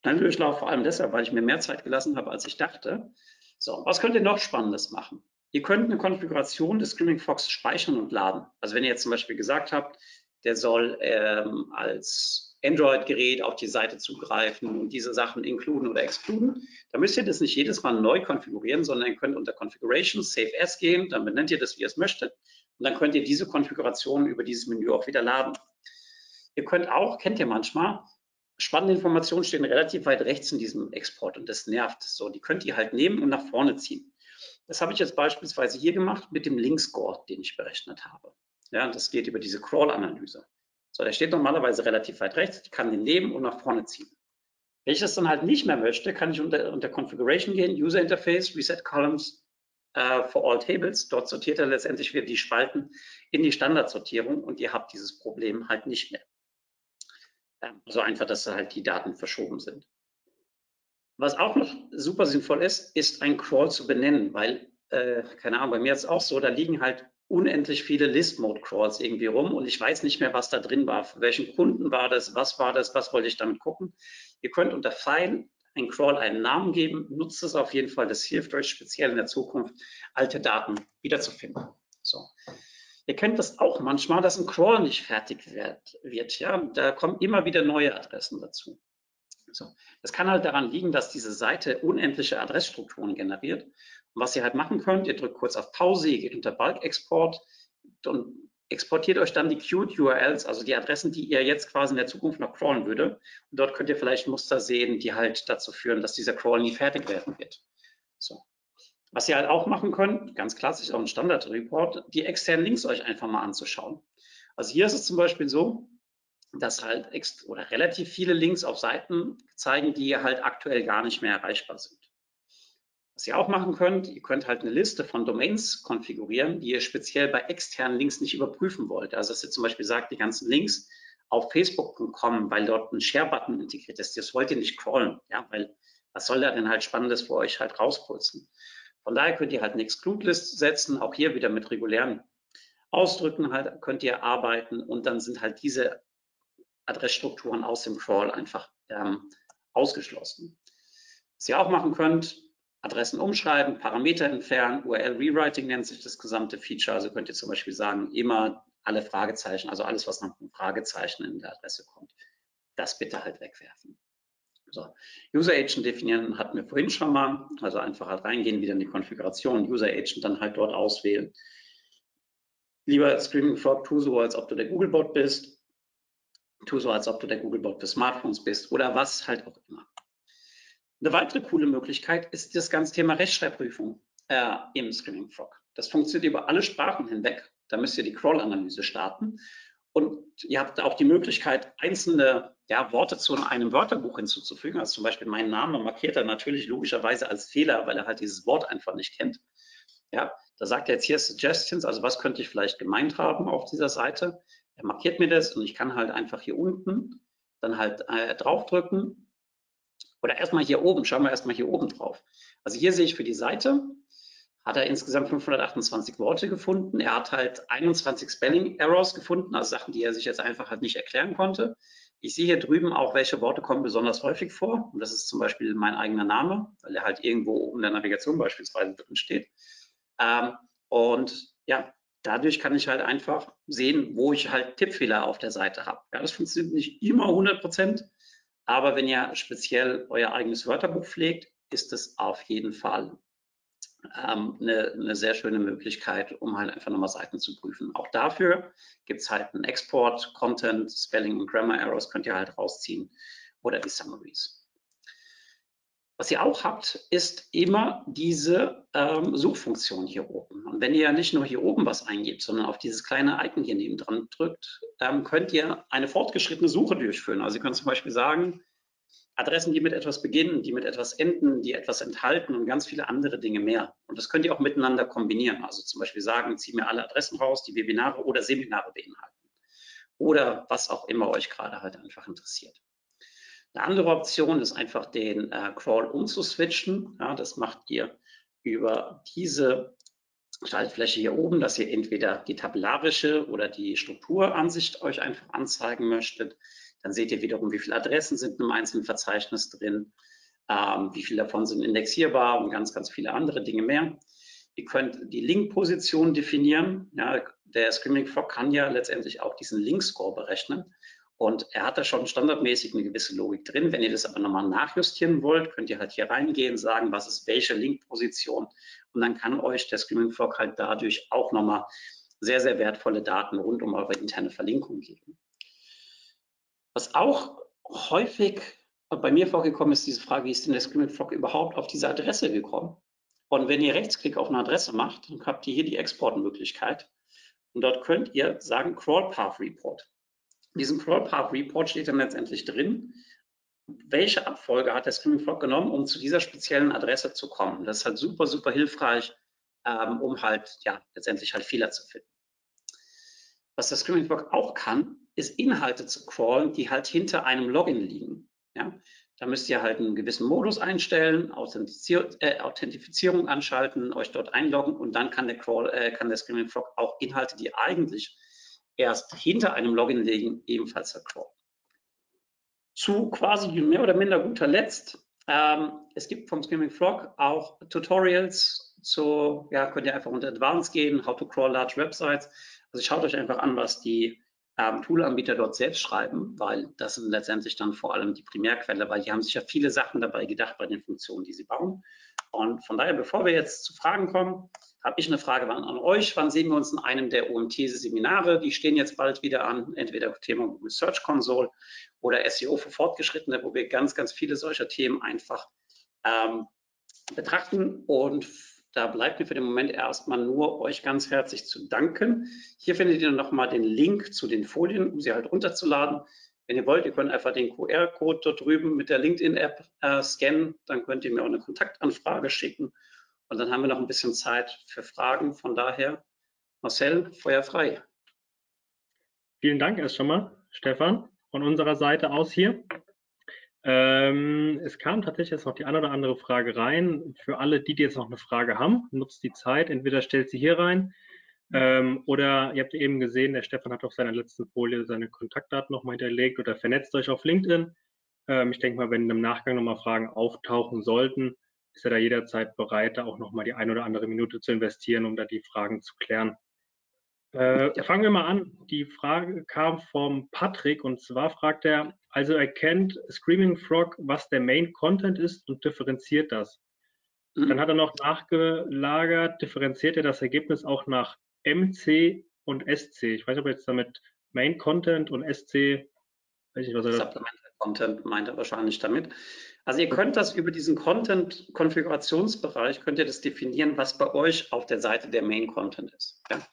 Schnelldurchlauf vor allem deshalb, weil ich mir mehr Zeit gelassen habe, als ich dachte. So, was könnt ihr noch Spannendes machen? Ihr könnt eine Konfiguration des Screaming Fox speichern und laden. Also wenn ihr jetzt zum Beispiel gesagt habt, der soll ähm, als Android-Gerät auf die Seite zugreifen und diese Sachen inkluden oder exkluden. Da müsst ihr das nicht jedes Mal neu konfigurieren, sondern ihr könnt unter Configuration Save As gehen, dann benennt ihr das, wie ihr es möchtet. Und dann könnt ihr diese Konfiguration über dieses Menü auch wieder laden. Ihr könnt auch, kennt ihr manchmal, spannende Informationen stehen relativ weit rechts in diesem Export und das nervt. So, die könnt ihr halt nehmen und nach vorne ziehen. Das habe ich jetzt beispielsweise hier gemacht mit dem Link-Score, den ich berechnet habe. Ja, das geht über diese Crawl-Analyse. So, der steht normalerweise relativ weit rechts. Ich kann den nehmen und nach vorne ziehen. Wenn ich das dann halt nicht mehr möchte, kann ich unter, unter Configuration gehen, User Interface, Reset Columns uh, for all Tables. Dort sortiert er letztendlich wieder die Spalten in die Standardsortierung und ihr habt dieses Problem halt nicht mehr. Ähm, also einfach, dass halt die Daten verschoben sind. Was auch noch super sinnvoll ist, ist ein Crawl zu benennen, weil, äh, keine Ahnung, bei mir ist es auch so, da liegen halt unendlich viele List-Mode-Crawls irgendwie rum und ich weiß nicht mehr, was da drin war. Für welchen Kunden war das? Was war das? Was wollte ich damit gucken? Ihr könnt unter File ein Crawl einen Namen geben. Nutzt es auf jeden Fall. Das hilft euch speziell in der Zukunft, alte Daten wiederzufinden. So. Ihr kennt das auch manchmal, dass ein Crawl nicht fertig wird. wird ja? Da kommen immer wieder neue Adressen dazu. So. Das kann halt daran liegen, dass diese Seite unendliche Adressstrukturen generiert und was ihr halt machen könnt, ihr drückt kurz auf Pause, ihr geht unter Bulk-Export und exportiert euch dann die Queued URLs, also die Adressen, die ihr jetzt quasi in der Zukunft noch crawlen würde. Und dort könnt ihr vielleicht Muster sehen, die halt dazu führen, dass dieser Crawl nie fertig werden wird. So. Was ihr halt auch machen könnt, ganz klassisch auch ein Standard-Report, die externen Links euch einfach mal anzuschauen. Also hier ist es zum Beispiel so, dass halt oder relativ viele Links auf Seiten zeigen, die halt aktuell gar nicht mehr erreichbar sind. Was ihr auch machen könnt, ihr könnt halt eine Liste von Domains konfigurieren, die ihr speziell bei externen Links nicht überprüfen wollt. Also dass ihr zum Beispiel sagt, die ganzen Links auf facebook.com, weil dort ein Share-Button integriert ist, das wollt ihr nicht crawlen, ja, weil was soll da denn halt Spannendes für euch halt rauspulsen? Von daher könnt ihr halt eine Exclude-List setzen, auch hier wieder mit regulären Ausdrücken halt könnt ihr arbeiten und dann sind halt diese Adressstrukturen aus dem Crawl einfach ähm, ausgeschlossen. Was ihr auch machen könnt, Adressen umschreiben, Parameter entfernen, URL-Rewriting nennt sich das gesamte Feature. Also könnt ihr zum Beispiel sagen, immer alle Fragezeichen, also alles, was nach einem Fragezeichen in der Adresse kommt, das bitte halt wegwerfen. So. User Agent definieren hatten wir vorhin schon mal, also einfach halt reingehen, wieder in die Konfiguration, User Agent dann halt dort auswählen. lieber Screaming Frog, tu so, als ob du der Googlebot bist. Tu so, als ob du der Googlebot für Smartphones bist oder was halt auch immer. Eine weitere coole Möglichkeit ist das ganze Thema Rechtschreibprüfung äh, im Screaming Frog. Das funktioniert über alle Sprachen hinweg. Da müsst ihr die Crawl-Analyse starten. Und ihr habt auch die Möglichkeit, einzelne ja, Worte zu einem Wörterbuch hinzuzufügen. Also zum Beispiel meinen Namen markiert er natürlich logischerweise als Fehler, weil er halt dieses Wort einfach nicht kennt. Ja, da sagt er jetzt hier Suggestions, also was könnte ich vielleicht gemeint haben auf dieser Seite. Er markiert mir das und ich kann halt einfach hier unten dann halt äh, draufdrücken. Oder erstmal hier oben, schauen wir erstmal hier oben drauf. Also hier sehe ich für die Seite, hat er insgesamt 528 Worte gefunden. Er hat halt 21 Spelling Errors gefunden, also Sachen, die er sich jetzt einfach halt nicht erklären konnte. Ich sehe hier drüben auch, welche Worte kommen besonders häufig vor. Und das ist zum Beispiel mein eigener Name, weil er halt irgendwo in der Navigation beispielsweise drin steht. Ähm, und ja, dadurch kann ich halt einfach sehen, wo ich halt Tippfehler auf der Seite habe. Ja, das funktioniert nicht immer 100 Prozent, aber wenn ihr speziell euer eigenes Wörterbuch pflegt, ist es auf jeden Fall ähm, eine, eine, sehr schöne Möglichkeit, um halt einfach nochmal Seiten zu prüfen. Auch dafür gibt es halt einen Export, Content, Spelling und Grammar Errors könnt ihr halt rausziehen oder die Summaries. Was ihr auch habt, ist immer diese ähm, Suchfunktion hier oben. Und wenn ihr nicht nur hier oben was eingebt, sondern auf dieses kleine Icon hier neben dran drückt, ähm, könnt ihr eine fortgeschrittene Suche durchführen. Also ihr könnt zum Beispiel sagen, Adressen, die mit etwas beginnen, die mit etwas enden, die etwas enthalten und ganz viele andere Dinge mehr. Und das könnt ihr auch miteinander kombinieren. Also zum Beispiel sagen, zieh mir alle Adressen raus, die Webinare oder Seminare beinhalten. Oder was auch immer euch gerade halt einfach interessiert. Eine andere Option ist einfach den äh, Crawl umzuswitchen. Ja, das macht ihr über diese Schaltfläche hier oben, dass ihr entweder die tabellarische oder die Strukturansicht euch einfach anzeigen möchtet. Dann seht ihr wiederum, wie viele Adressen sind im einzelnen Verzeichnis drin, ähm, wie viele davon sind indexierbar und ganz, ganz viele andere Dinge mehr. Ihr könnt die Link-Position definieren. Ja, der Screaming Frog kann ja letztendlich auch diesen Link-Score berechnen. Und er hat da schon standardmäßig eine gewisse Logik drin. Wenn ihr das aber nochmal nachjustieren wollt, könnt ihr halt hier reingehen, sagen, was ist welche Link-Position. Und dann kann euch der Screaming Frog halt dadurch auch nochmal sehr, sehr wertvolle Daten rund um eure interne Verlinkung geben. Was auch häufig bei mir vorgekommen ist, diese Frage, wie ist denn der Screaming Frog überhaupt auf diese Adresse gekommen? Und wenn ihr Rechtsklick auf eine Adresse macht, dann habt ihr hier die Exportmöglichkeit. Und dort könnt ihr sagen Crawl Path Report. In diesem Crawl Path Report steht dann letztendlich drin, welche Abfolge hat der Screaming Frog genommen, um zu dieser speziellen Adresse zu kommen. Das ist halt super, super hilfreich, ähm, um halt, ja, letztendlich halt Fehler zu finden. Was der Screaming Frog auch kann, ist Inhalte zu crawlen, die halt hinter einem Login liegen. Ja? Da müsst ihr halt einen gewissen Modus einstellen, äh, Authentifizierung anschalten, euch dort einloggen und dann kann der, Crawl, äh, kann der Screaming Frog auch Inhalte, die eigentlich erst hinter einem Login liegen, ebenfalls crawlen. Zu quasi mehr oder minder guter Letzt, ähm, es gibt vom Screaming Frog auch Tutorials zu, ja, könnt ihr einfach unter Advanced gehen, How to Crawl Large Websites. Also schaut euch einfach an, was die ähm, Toolanbieter dort selbst schreiben, weil das sind letztendlich dann vor allem die Primärquelle, weil die haben sich ja viele Sachen dabei gedacht bei den Funktionen, die sie bauen. Und von daher, bevor wir jetzt zu Fragen kommen, habe ich eine Frage an euch. Wann sehen wir uns in einem der OMT-Seminare? Die stehen jetzt bald wieder an, entweder Thema Google Search Console oder SEO für Fortgeschrittene, wo wir ganz, ganz viele solcher Themen einfach ähm, betrachten. Und da bleibt mir für den Moment erstmal nur euch ganz herzlich zu danken. Hier findet ihr nochmal den Link zu den Folien, um sie halt runterzuladen. Wenn ihr wollt, ihr könnt einfach den QR-Code dort drüben mit der LinkedIn-App äh, scannen. Dann könnt ihr mir auch eine Kontaktanfrage schicken. Und dann haben wir noch ein bisschen Zeit für Fragen. Von daher, Marcel, Feuer frei. Vielen Dank erst schon mal, Stefan, von unserer Seite aus hier. Ähm, es kam tatsächlich jetzt noch die eine oder andere Frage rein. Für alle, die, die jetzt noch eine Frage haben, nutzt die Zeit. Entweder stellt sie hier rein ähm, oder ihr habt eben gesehen, der Stefan hat auf seiner letzten Folie seine Kontaktdaten nochmal hinterlegt oder vernetzt euch auf LinkedIn. Ähm, ich denke mal, wenn im Nachgang nochmal Fragen auftauchen sollten, ist er da jederzeit bereit, da auch nochmal die eine oder andere Minute zu investieren, um da die Fragen zu klären. Äh, ja. Fangen wir mal an. Die Frage kam vom Patrick und zwar fragt er, also erkennt Screaming Frog, was der Main Content ist und differenziert das. Mhm. Dann hat er noch nachgelagert, differenziert er das Ergebnis auch nach MC, und SC. Ich weiß nicht, ob jetzt damit Main Content und SC, weiß ich was er Supplemental Content meint er wahrscheinlich damit. Also ihr könnt das über diesen Content-Konfigurationsbereich, könnt ihr das definieren, was bei euch auf der Seite der Main Content ist. Ja.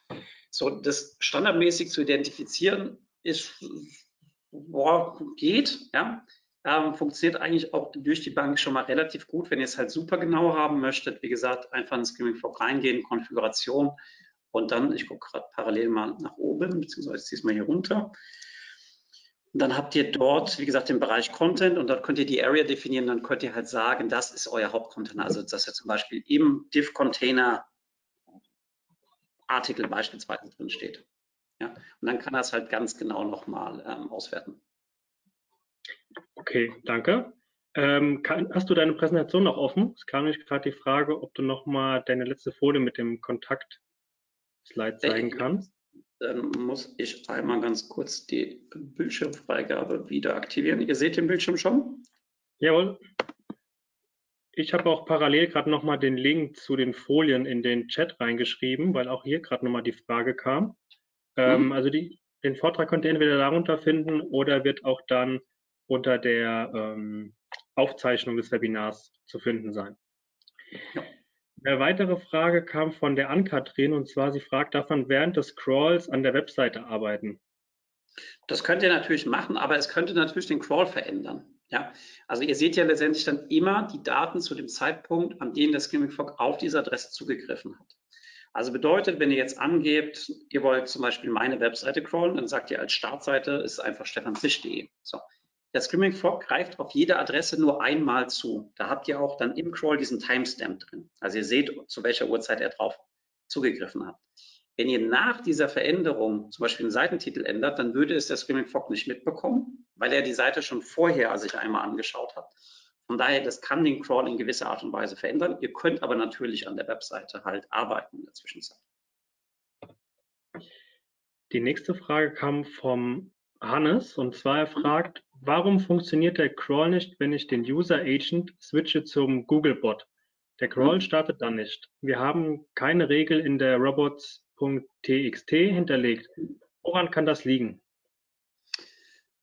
So, das standardmäßig zu identifizieren ist, boah, geht, ja. Ähm, funktioniert eigentlich auch durch die Bank schon mal relativ gut. Wenn ihr es halt super genau haben möchtet, wie gesagt, einfach in Screaming Frog reingehen, Konfiguration und dann, ich gucke gerade parallel mal nach oben, beziehungsweise ziehe es mal hier runter. Dann habt ihr dort, wie gesagt, den Bereich Content und dort könnt ihr die Area definieren. Dann könnt ihr halt sagen, das ist euer Hauptcontainer. Also, dass ihr zum Beispiel im Div-Container Artikel beispielsweise drin steht. Ja, und dann kann das halt ganz genau nochmal ähm, auswerten. Okay, danke. Ähm, kann, hast du deine Präsentation noch offen? Es kam nämlich gerade die Frage, ob du nochmal deine letzte Folie mit dem Kontakt-Slide zeigen kannst. Dann muss ich einmal ganz kurz die Bildschirmfreigabe wieder aktivieren. Ihr seht den Bildschirm schon? Jawohl. Ich habe auch parallel gerade nochmal den Link zu den Folien in den Chat reingeschrieben, weil auch hier gerade nochmal die Frage kam. Ähm, mhm. Also die, den Vortrag könnt ihr entweder darunter finden oder wird auch dann unter der ähm, Aufzeichnung des Webinars zu finden sein. Ja. Eine weitere Frage kam von der Ann-Kathrin und zwar, sie fragt, man während des Crawls an der Webseite arbeiten? Das könnt ihr natürlich machen, aber es könnte natürlich den Crawl verändern. Ja, also ihr seht ja letztendlich dann immer die Daten zu dem Zeitpunkt, an dem das Screaming Frog auf diese Adresse zugegriffen hat. Also bedeutet, wenn ihr jetzt angebt, ihr wollt zum Beispiel meine Webseite crawlen, dann sagt ihr als Startseite ist einfach stefanzisch.de. So. Der Screaming Frog greift auf jede Adresse nur einmal zu. Da habt ihr auch dann im Crawl diesen Timestamp drin. Also ihr seht, zu welcher Uhrzeit er drauf zugegriffen hat. Wenn ihr nach dieser Veränderung zum Beispiel den Seitentitel ändert, dann würde es der Screaming Frog nicht mitbekommen, weil er die Seite schon vorher sich einmal angeschaut hat. Von daher, das kann den Crawl in gewisser Art und Weise verändern. Ihr könnt aber natürlich an der Webseite halt arbeiten in der Zwischenzeit. Die nächste Frage kam vom Hannes und zwar er fragt, warum funktioniert der Crawl nicht, wenn ich den User Agent switche zum Googlebot? Der Crawl mhm. startet dann nicht. Wir haben keine Regel in der Robots Txt hinterlegt. Woran kann das liegen?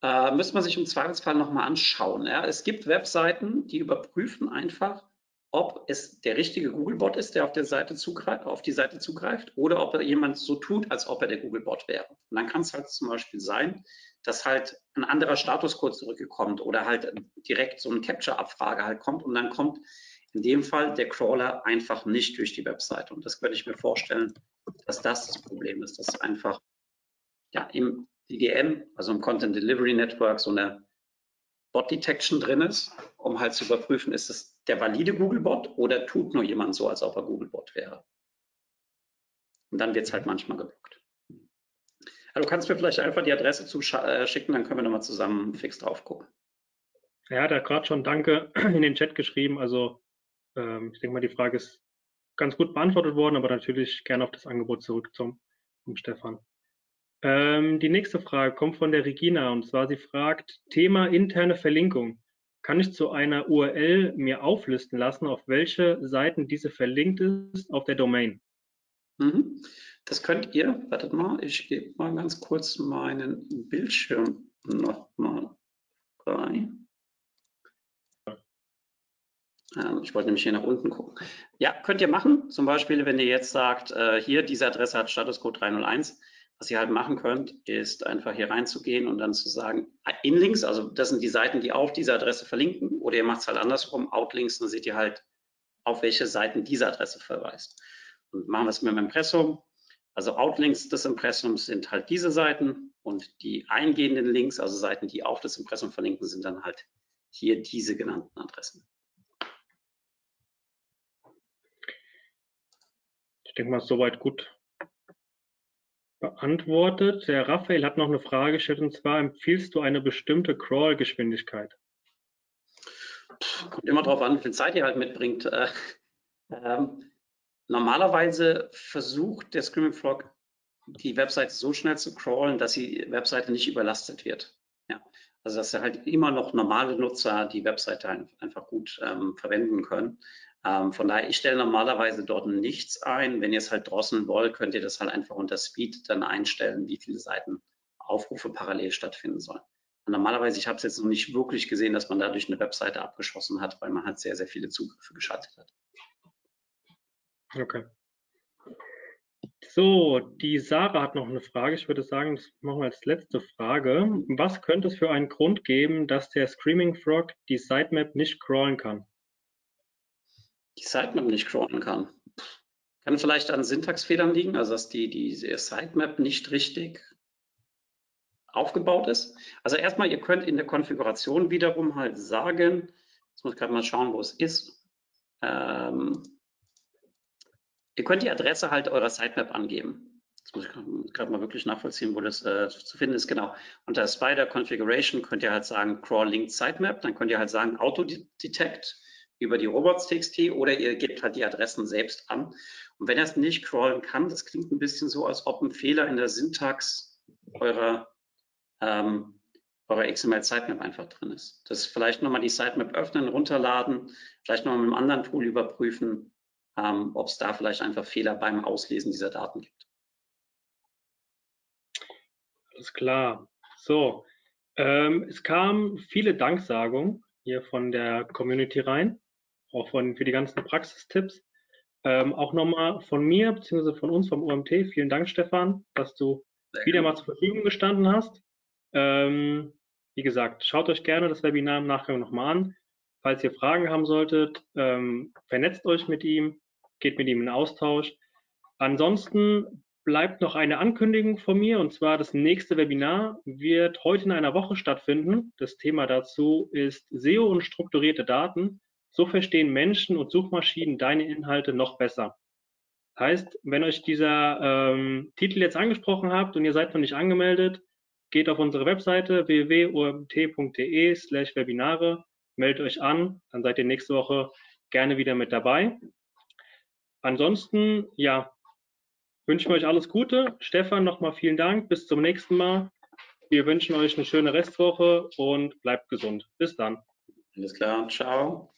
Äh, müsste man sich im Zweifelsfall nochmal anschauen. Ja. Es gibt Webseiten, die überprüfen einfach, ob es der richtige Googlebot ist, der auf, der Seite zugreift, auf die Seite zugreift, oder ob jemand so tut, als ob er der Googlebot wäre. Und dann kann es halt zum Beispiel sein, dass halt ein anderer Statuscode zurückgekommt oder halt direkt so eine Capture-Abfrage halt kommt und dann kommt in dem Fall der Crawler einfach nicht durch die Webseite. Und das könnte ich mir vorstellen, dass das das Problem ist, dass einfach ja, im DDN, also im Content Delivery Network, so eine Bot Detection drin ist, um halt zu überprüfen, ist es der valide Googlebot oder tut nur jemand so, als ob er Googlebot wäre. Und dann wird es halt manchmal geblockt. Du kannst mir vielleicht einfach die Adresse zuschicken, äh, dann können wir nochmal zusammen fix drauf gucken. Ja, hat gerade schon Danke in den Chat geschrieben. Also ähm, ich denke mal, die Frage ist ganz gut beantwortet worden, aber natürlich gerne auf das Angebot zurück zum, zum Stefan. Ähm, die nächste Frage kommt von der Regina und zwar sie fragt, Thema interne Verlinkung. Kann ich zu einer URL mir auflisten lassen, auf welche Seiten diese verlinkt ist auf der Domain? Mhm. Das könnt ihr, wartet mal, ich gebe mal ganz kurz meinen Bildschirm nochmal rein. Ähm, ich wollte nämlich hier nach unten gucken. Ja, könnt ihr machen. Zum Beispiel, wenn ihr jetzt sagt, äh, hier, diese Adresse hat Statuscode 301. Was ihr halt machen könnt, ist einfach hier reinzugehen und dann zu sagen, Inlinks, also das sind die Seiten, die auf diese Adresse verlinken, oder ihr macht es halt andersrum, Outlinks, dann seht ihr halt, auf welche Seiten diese Adresse verweist. Und machen wir es mit dem Impressum. Also Outlinks des Impressums sind halt diese Seiten und die eingehenden Links, also Seiten, die auf das Impressum verlinken, sind dann halt hier diese genannten Adressen. denke mal, soweit gut beantwortet. Der Raphael hat noch eine Frage gestellt und zwar, empfiehlst du eine bestimmte Crawl-Geschwindigkeit? Kommt immer darauf an, wie viel Zeit ihr halt mitbringt. Äh, ähm, normalerweise versucht der Screaming Frog die Webseite so schnell zu crawlen, dass die Webseite nicht überlastet wird. Ja. Also dass halt immer noch normale Nutzer die Webseite einfach gut ähm, verwenden können. Ähm, von daher, ich stelle normalerweise dort nichts ein. Wenn ihr es halt drosseln wollt, könnt ihr das halt einfach unter Speed dann einstellen, wie viele Seiten Aufrufe parallel stattfinden sollen. Und normalerweise, ich habe es jetzt noch nicht wirklich gesehen, dass man dadurch eine Webseite abgeschossen hat, weil man halt sehr, sehr viele Zugriffe geschaltet hat. Okay. So, die Sarah hat noch eine Frage. Ich würde sagen, das machen wir als letzte Frage. Was könnte es für einen Grund geben, dass der Screaming Frog die Sitemap nicht crawlen kann? Die Sitemap nicht crawlen kann. Kann vielleicht an Syntaxfehlern liegen, also dass die, die Sitemap nicht richtig aufgebaut ist. Also erstmal, ihr könnt in der Konfiguration wiederum halt sagen, jetzt muss ich gerade mal schauen, wo es ist. Ähm, ihr könnt die Adresse halt eurer Sitemap angeben. Jetzt muss ich gerade mal wirklich nachvollziehen, wo das äh, zu finden ist. Genau. Unter Spider Configuration könnt ihr halt sagen Crawl Linked Sitemap. Dann könnt ihr halt sagen Auto Detect über die Robots.txt oder ihr gebt halt die Adressen selbst an. Und wenn er es nicht crawlen kann, das klingt ein bisschen so, als ob ein Fehler in der Syntax eurer ähm, eurer XML Sitemap einfach drin ist. Das vielleicht nochmal die Sitemap öffnen, runterladen, vielleicht nochmal mit einem anderen Tool überprüfen, ähm, ob es da vielleicht einfach Fehler beim Auslesen dieser Daten gibt. Alles klar. So, ähm, es kamen viele Danksagungen hier von der Community rein, auch von, für die ganzen Praxistipps. Ähm, auch nochmal von mir bzw. von uns vom UMT. Vielen Dank, Stefan, dass du Sehr wieder gut. mal zur Verfügung gestanden hast. Ähm, wie gesagt, schaut euch gerne das Webinar im Nachgang nochmal an. Falls ihr Fragen haben solltet, ähm, vernetzt euch mit ihm, geht mit ihm in Austausch. Ansonsten bleibt noch eine Ankündigung von mir und zwar das nächste Webinar wird heute in einer Woche stattfinden. Das Thema dazu ist SEO und strukturierte Daten. So verstehen Menschen und Suchmaschinen deine Inhalte noch besser. Heißt, wenn euch dieser ähm, Titel jetzt angesprochen habt und ihr seid noch nicht angemeldet, geht auf unsere Webseite www.omt.de slash Webinare, meldet euch an, dann seid ihr nächste Woche gerne wieder mit dabei. Ansonsten, ja, wünschen wir euch alles Gute. Stefan, nochmal vielen Dank. Bis zum nächsten Mal. Wir wünschen euch eine schöne Restwoche und bleibt gesund. Bis dann. Alles klar. Ciao.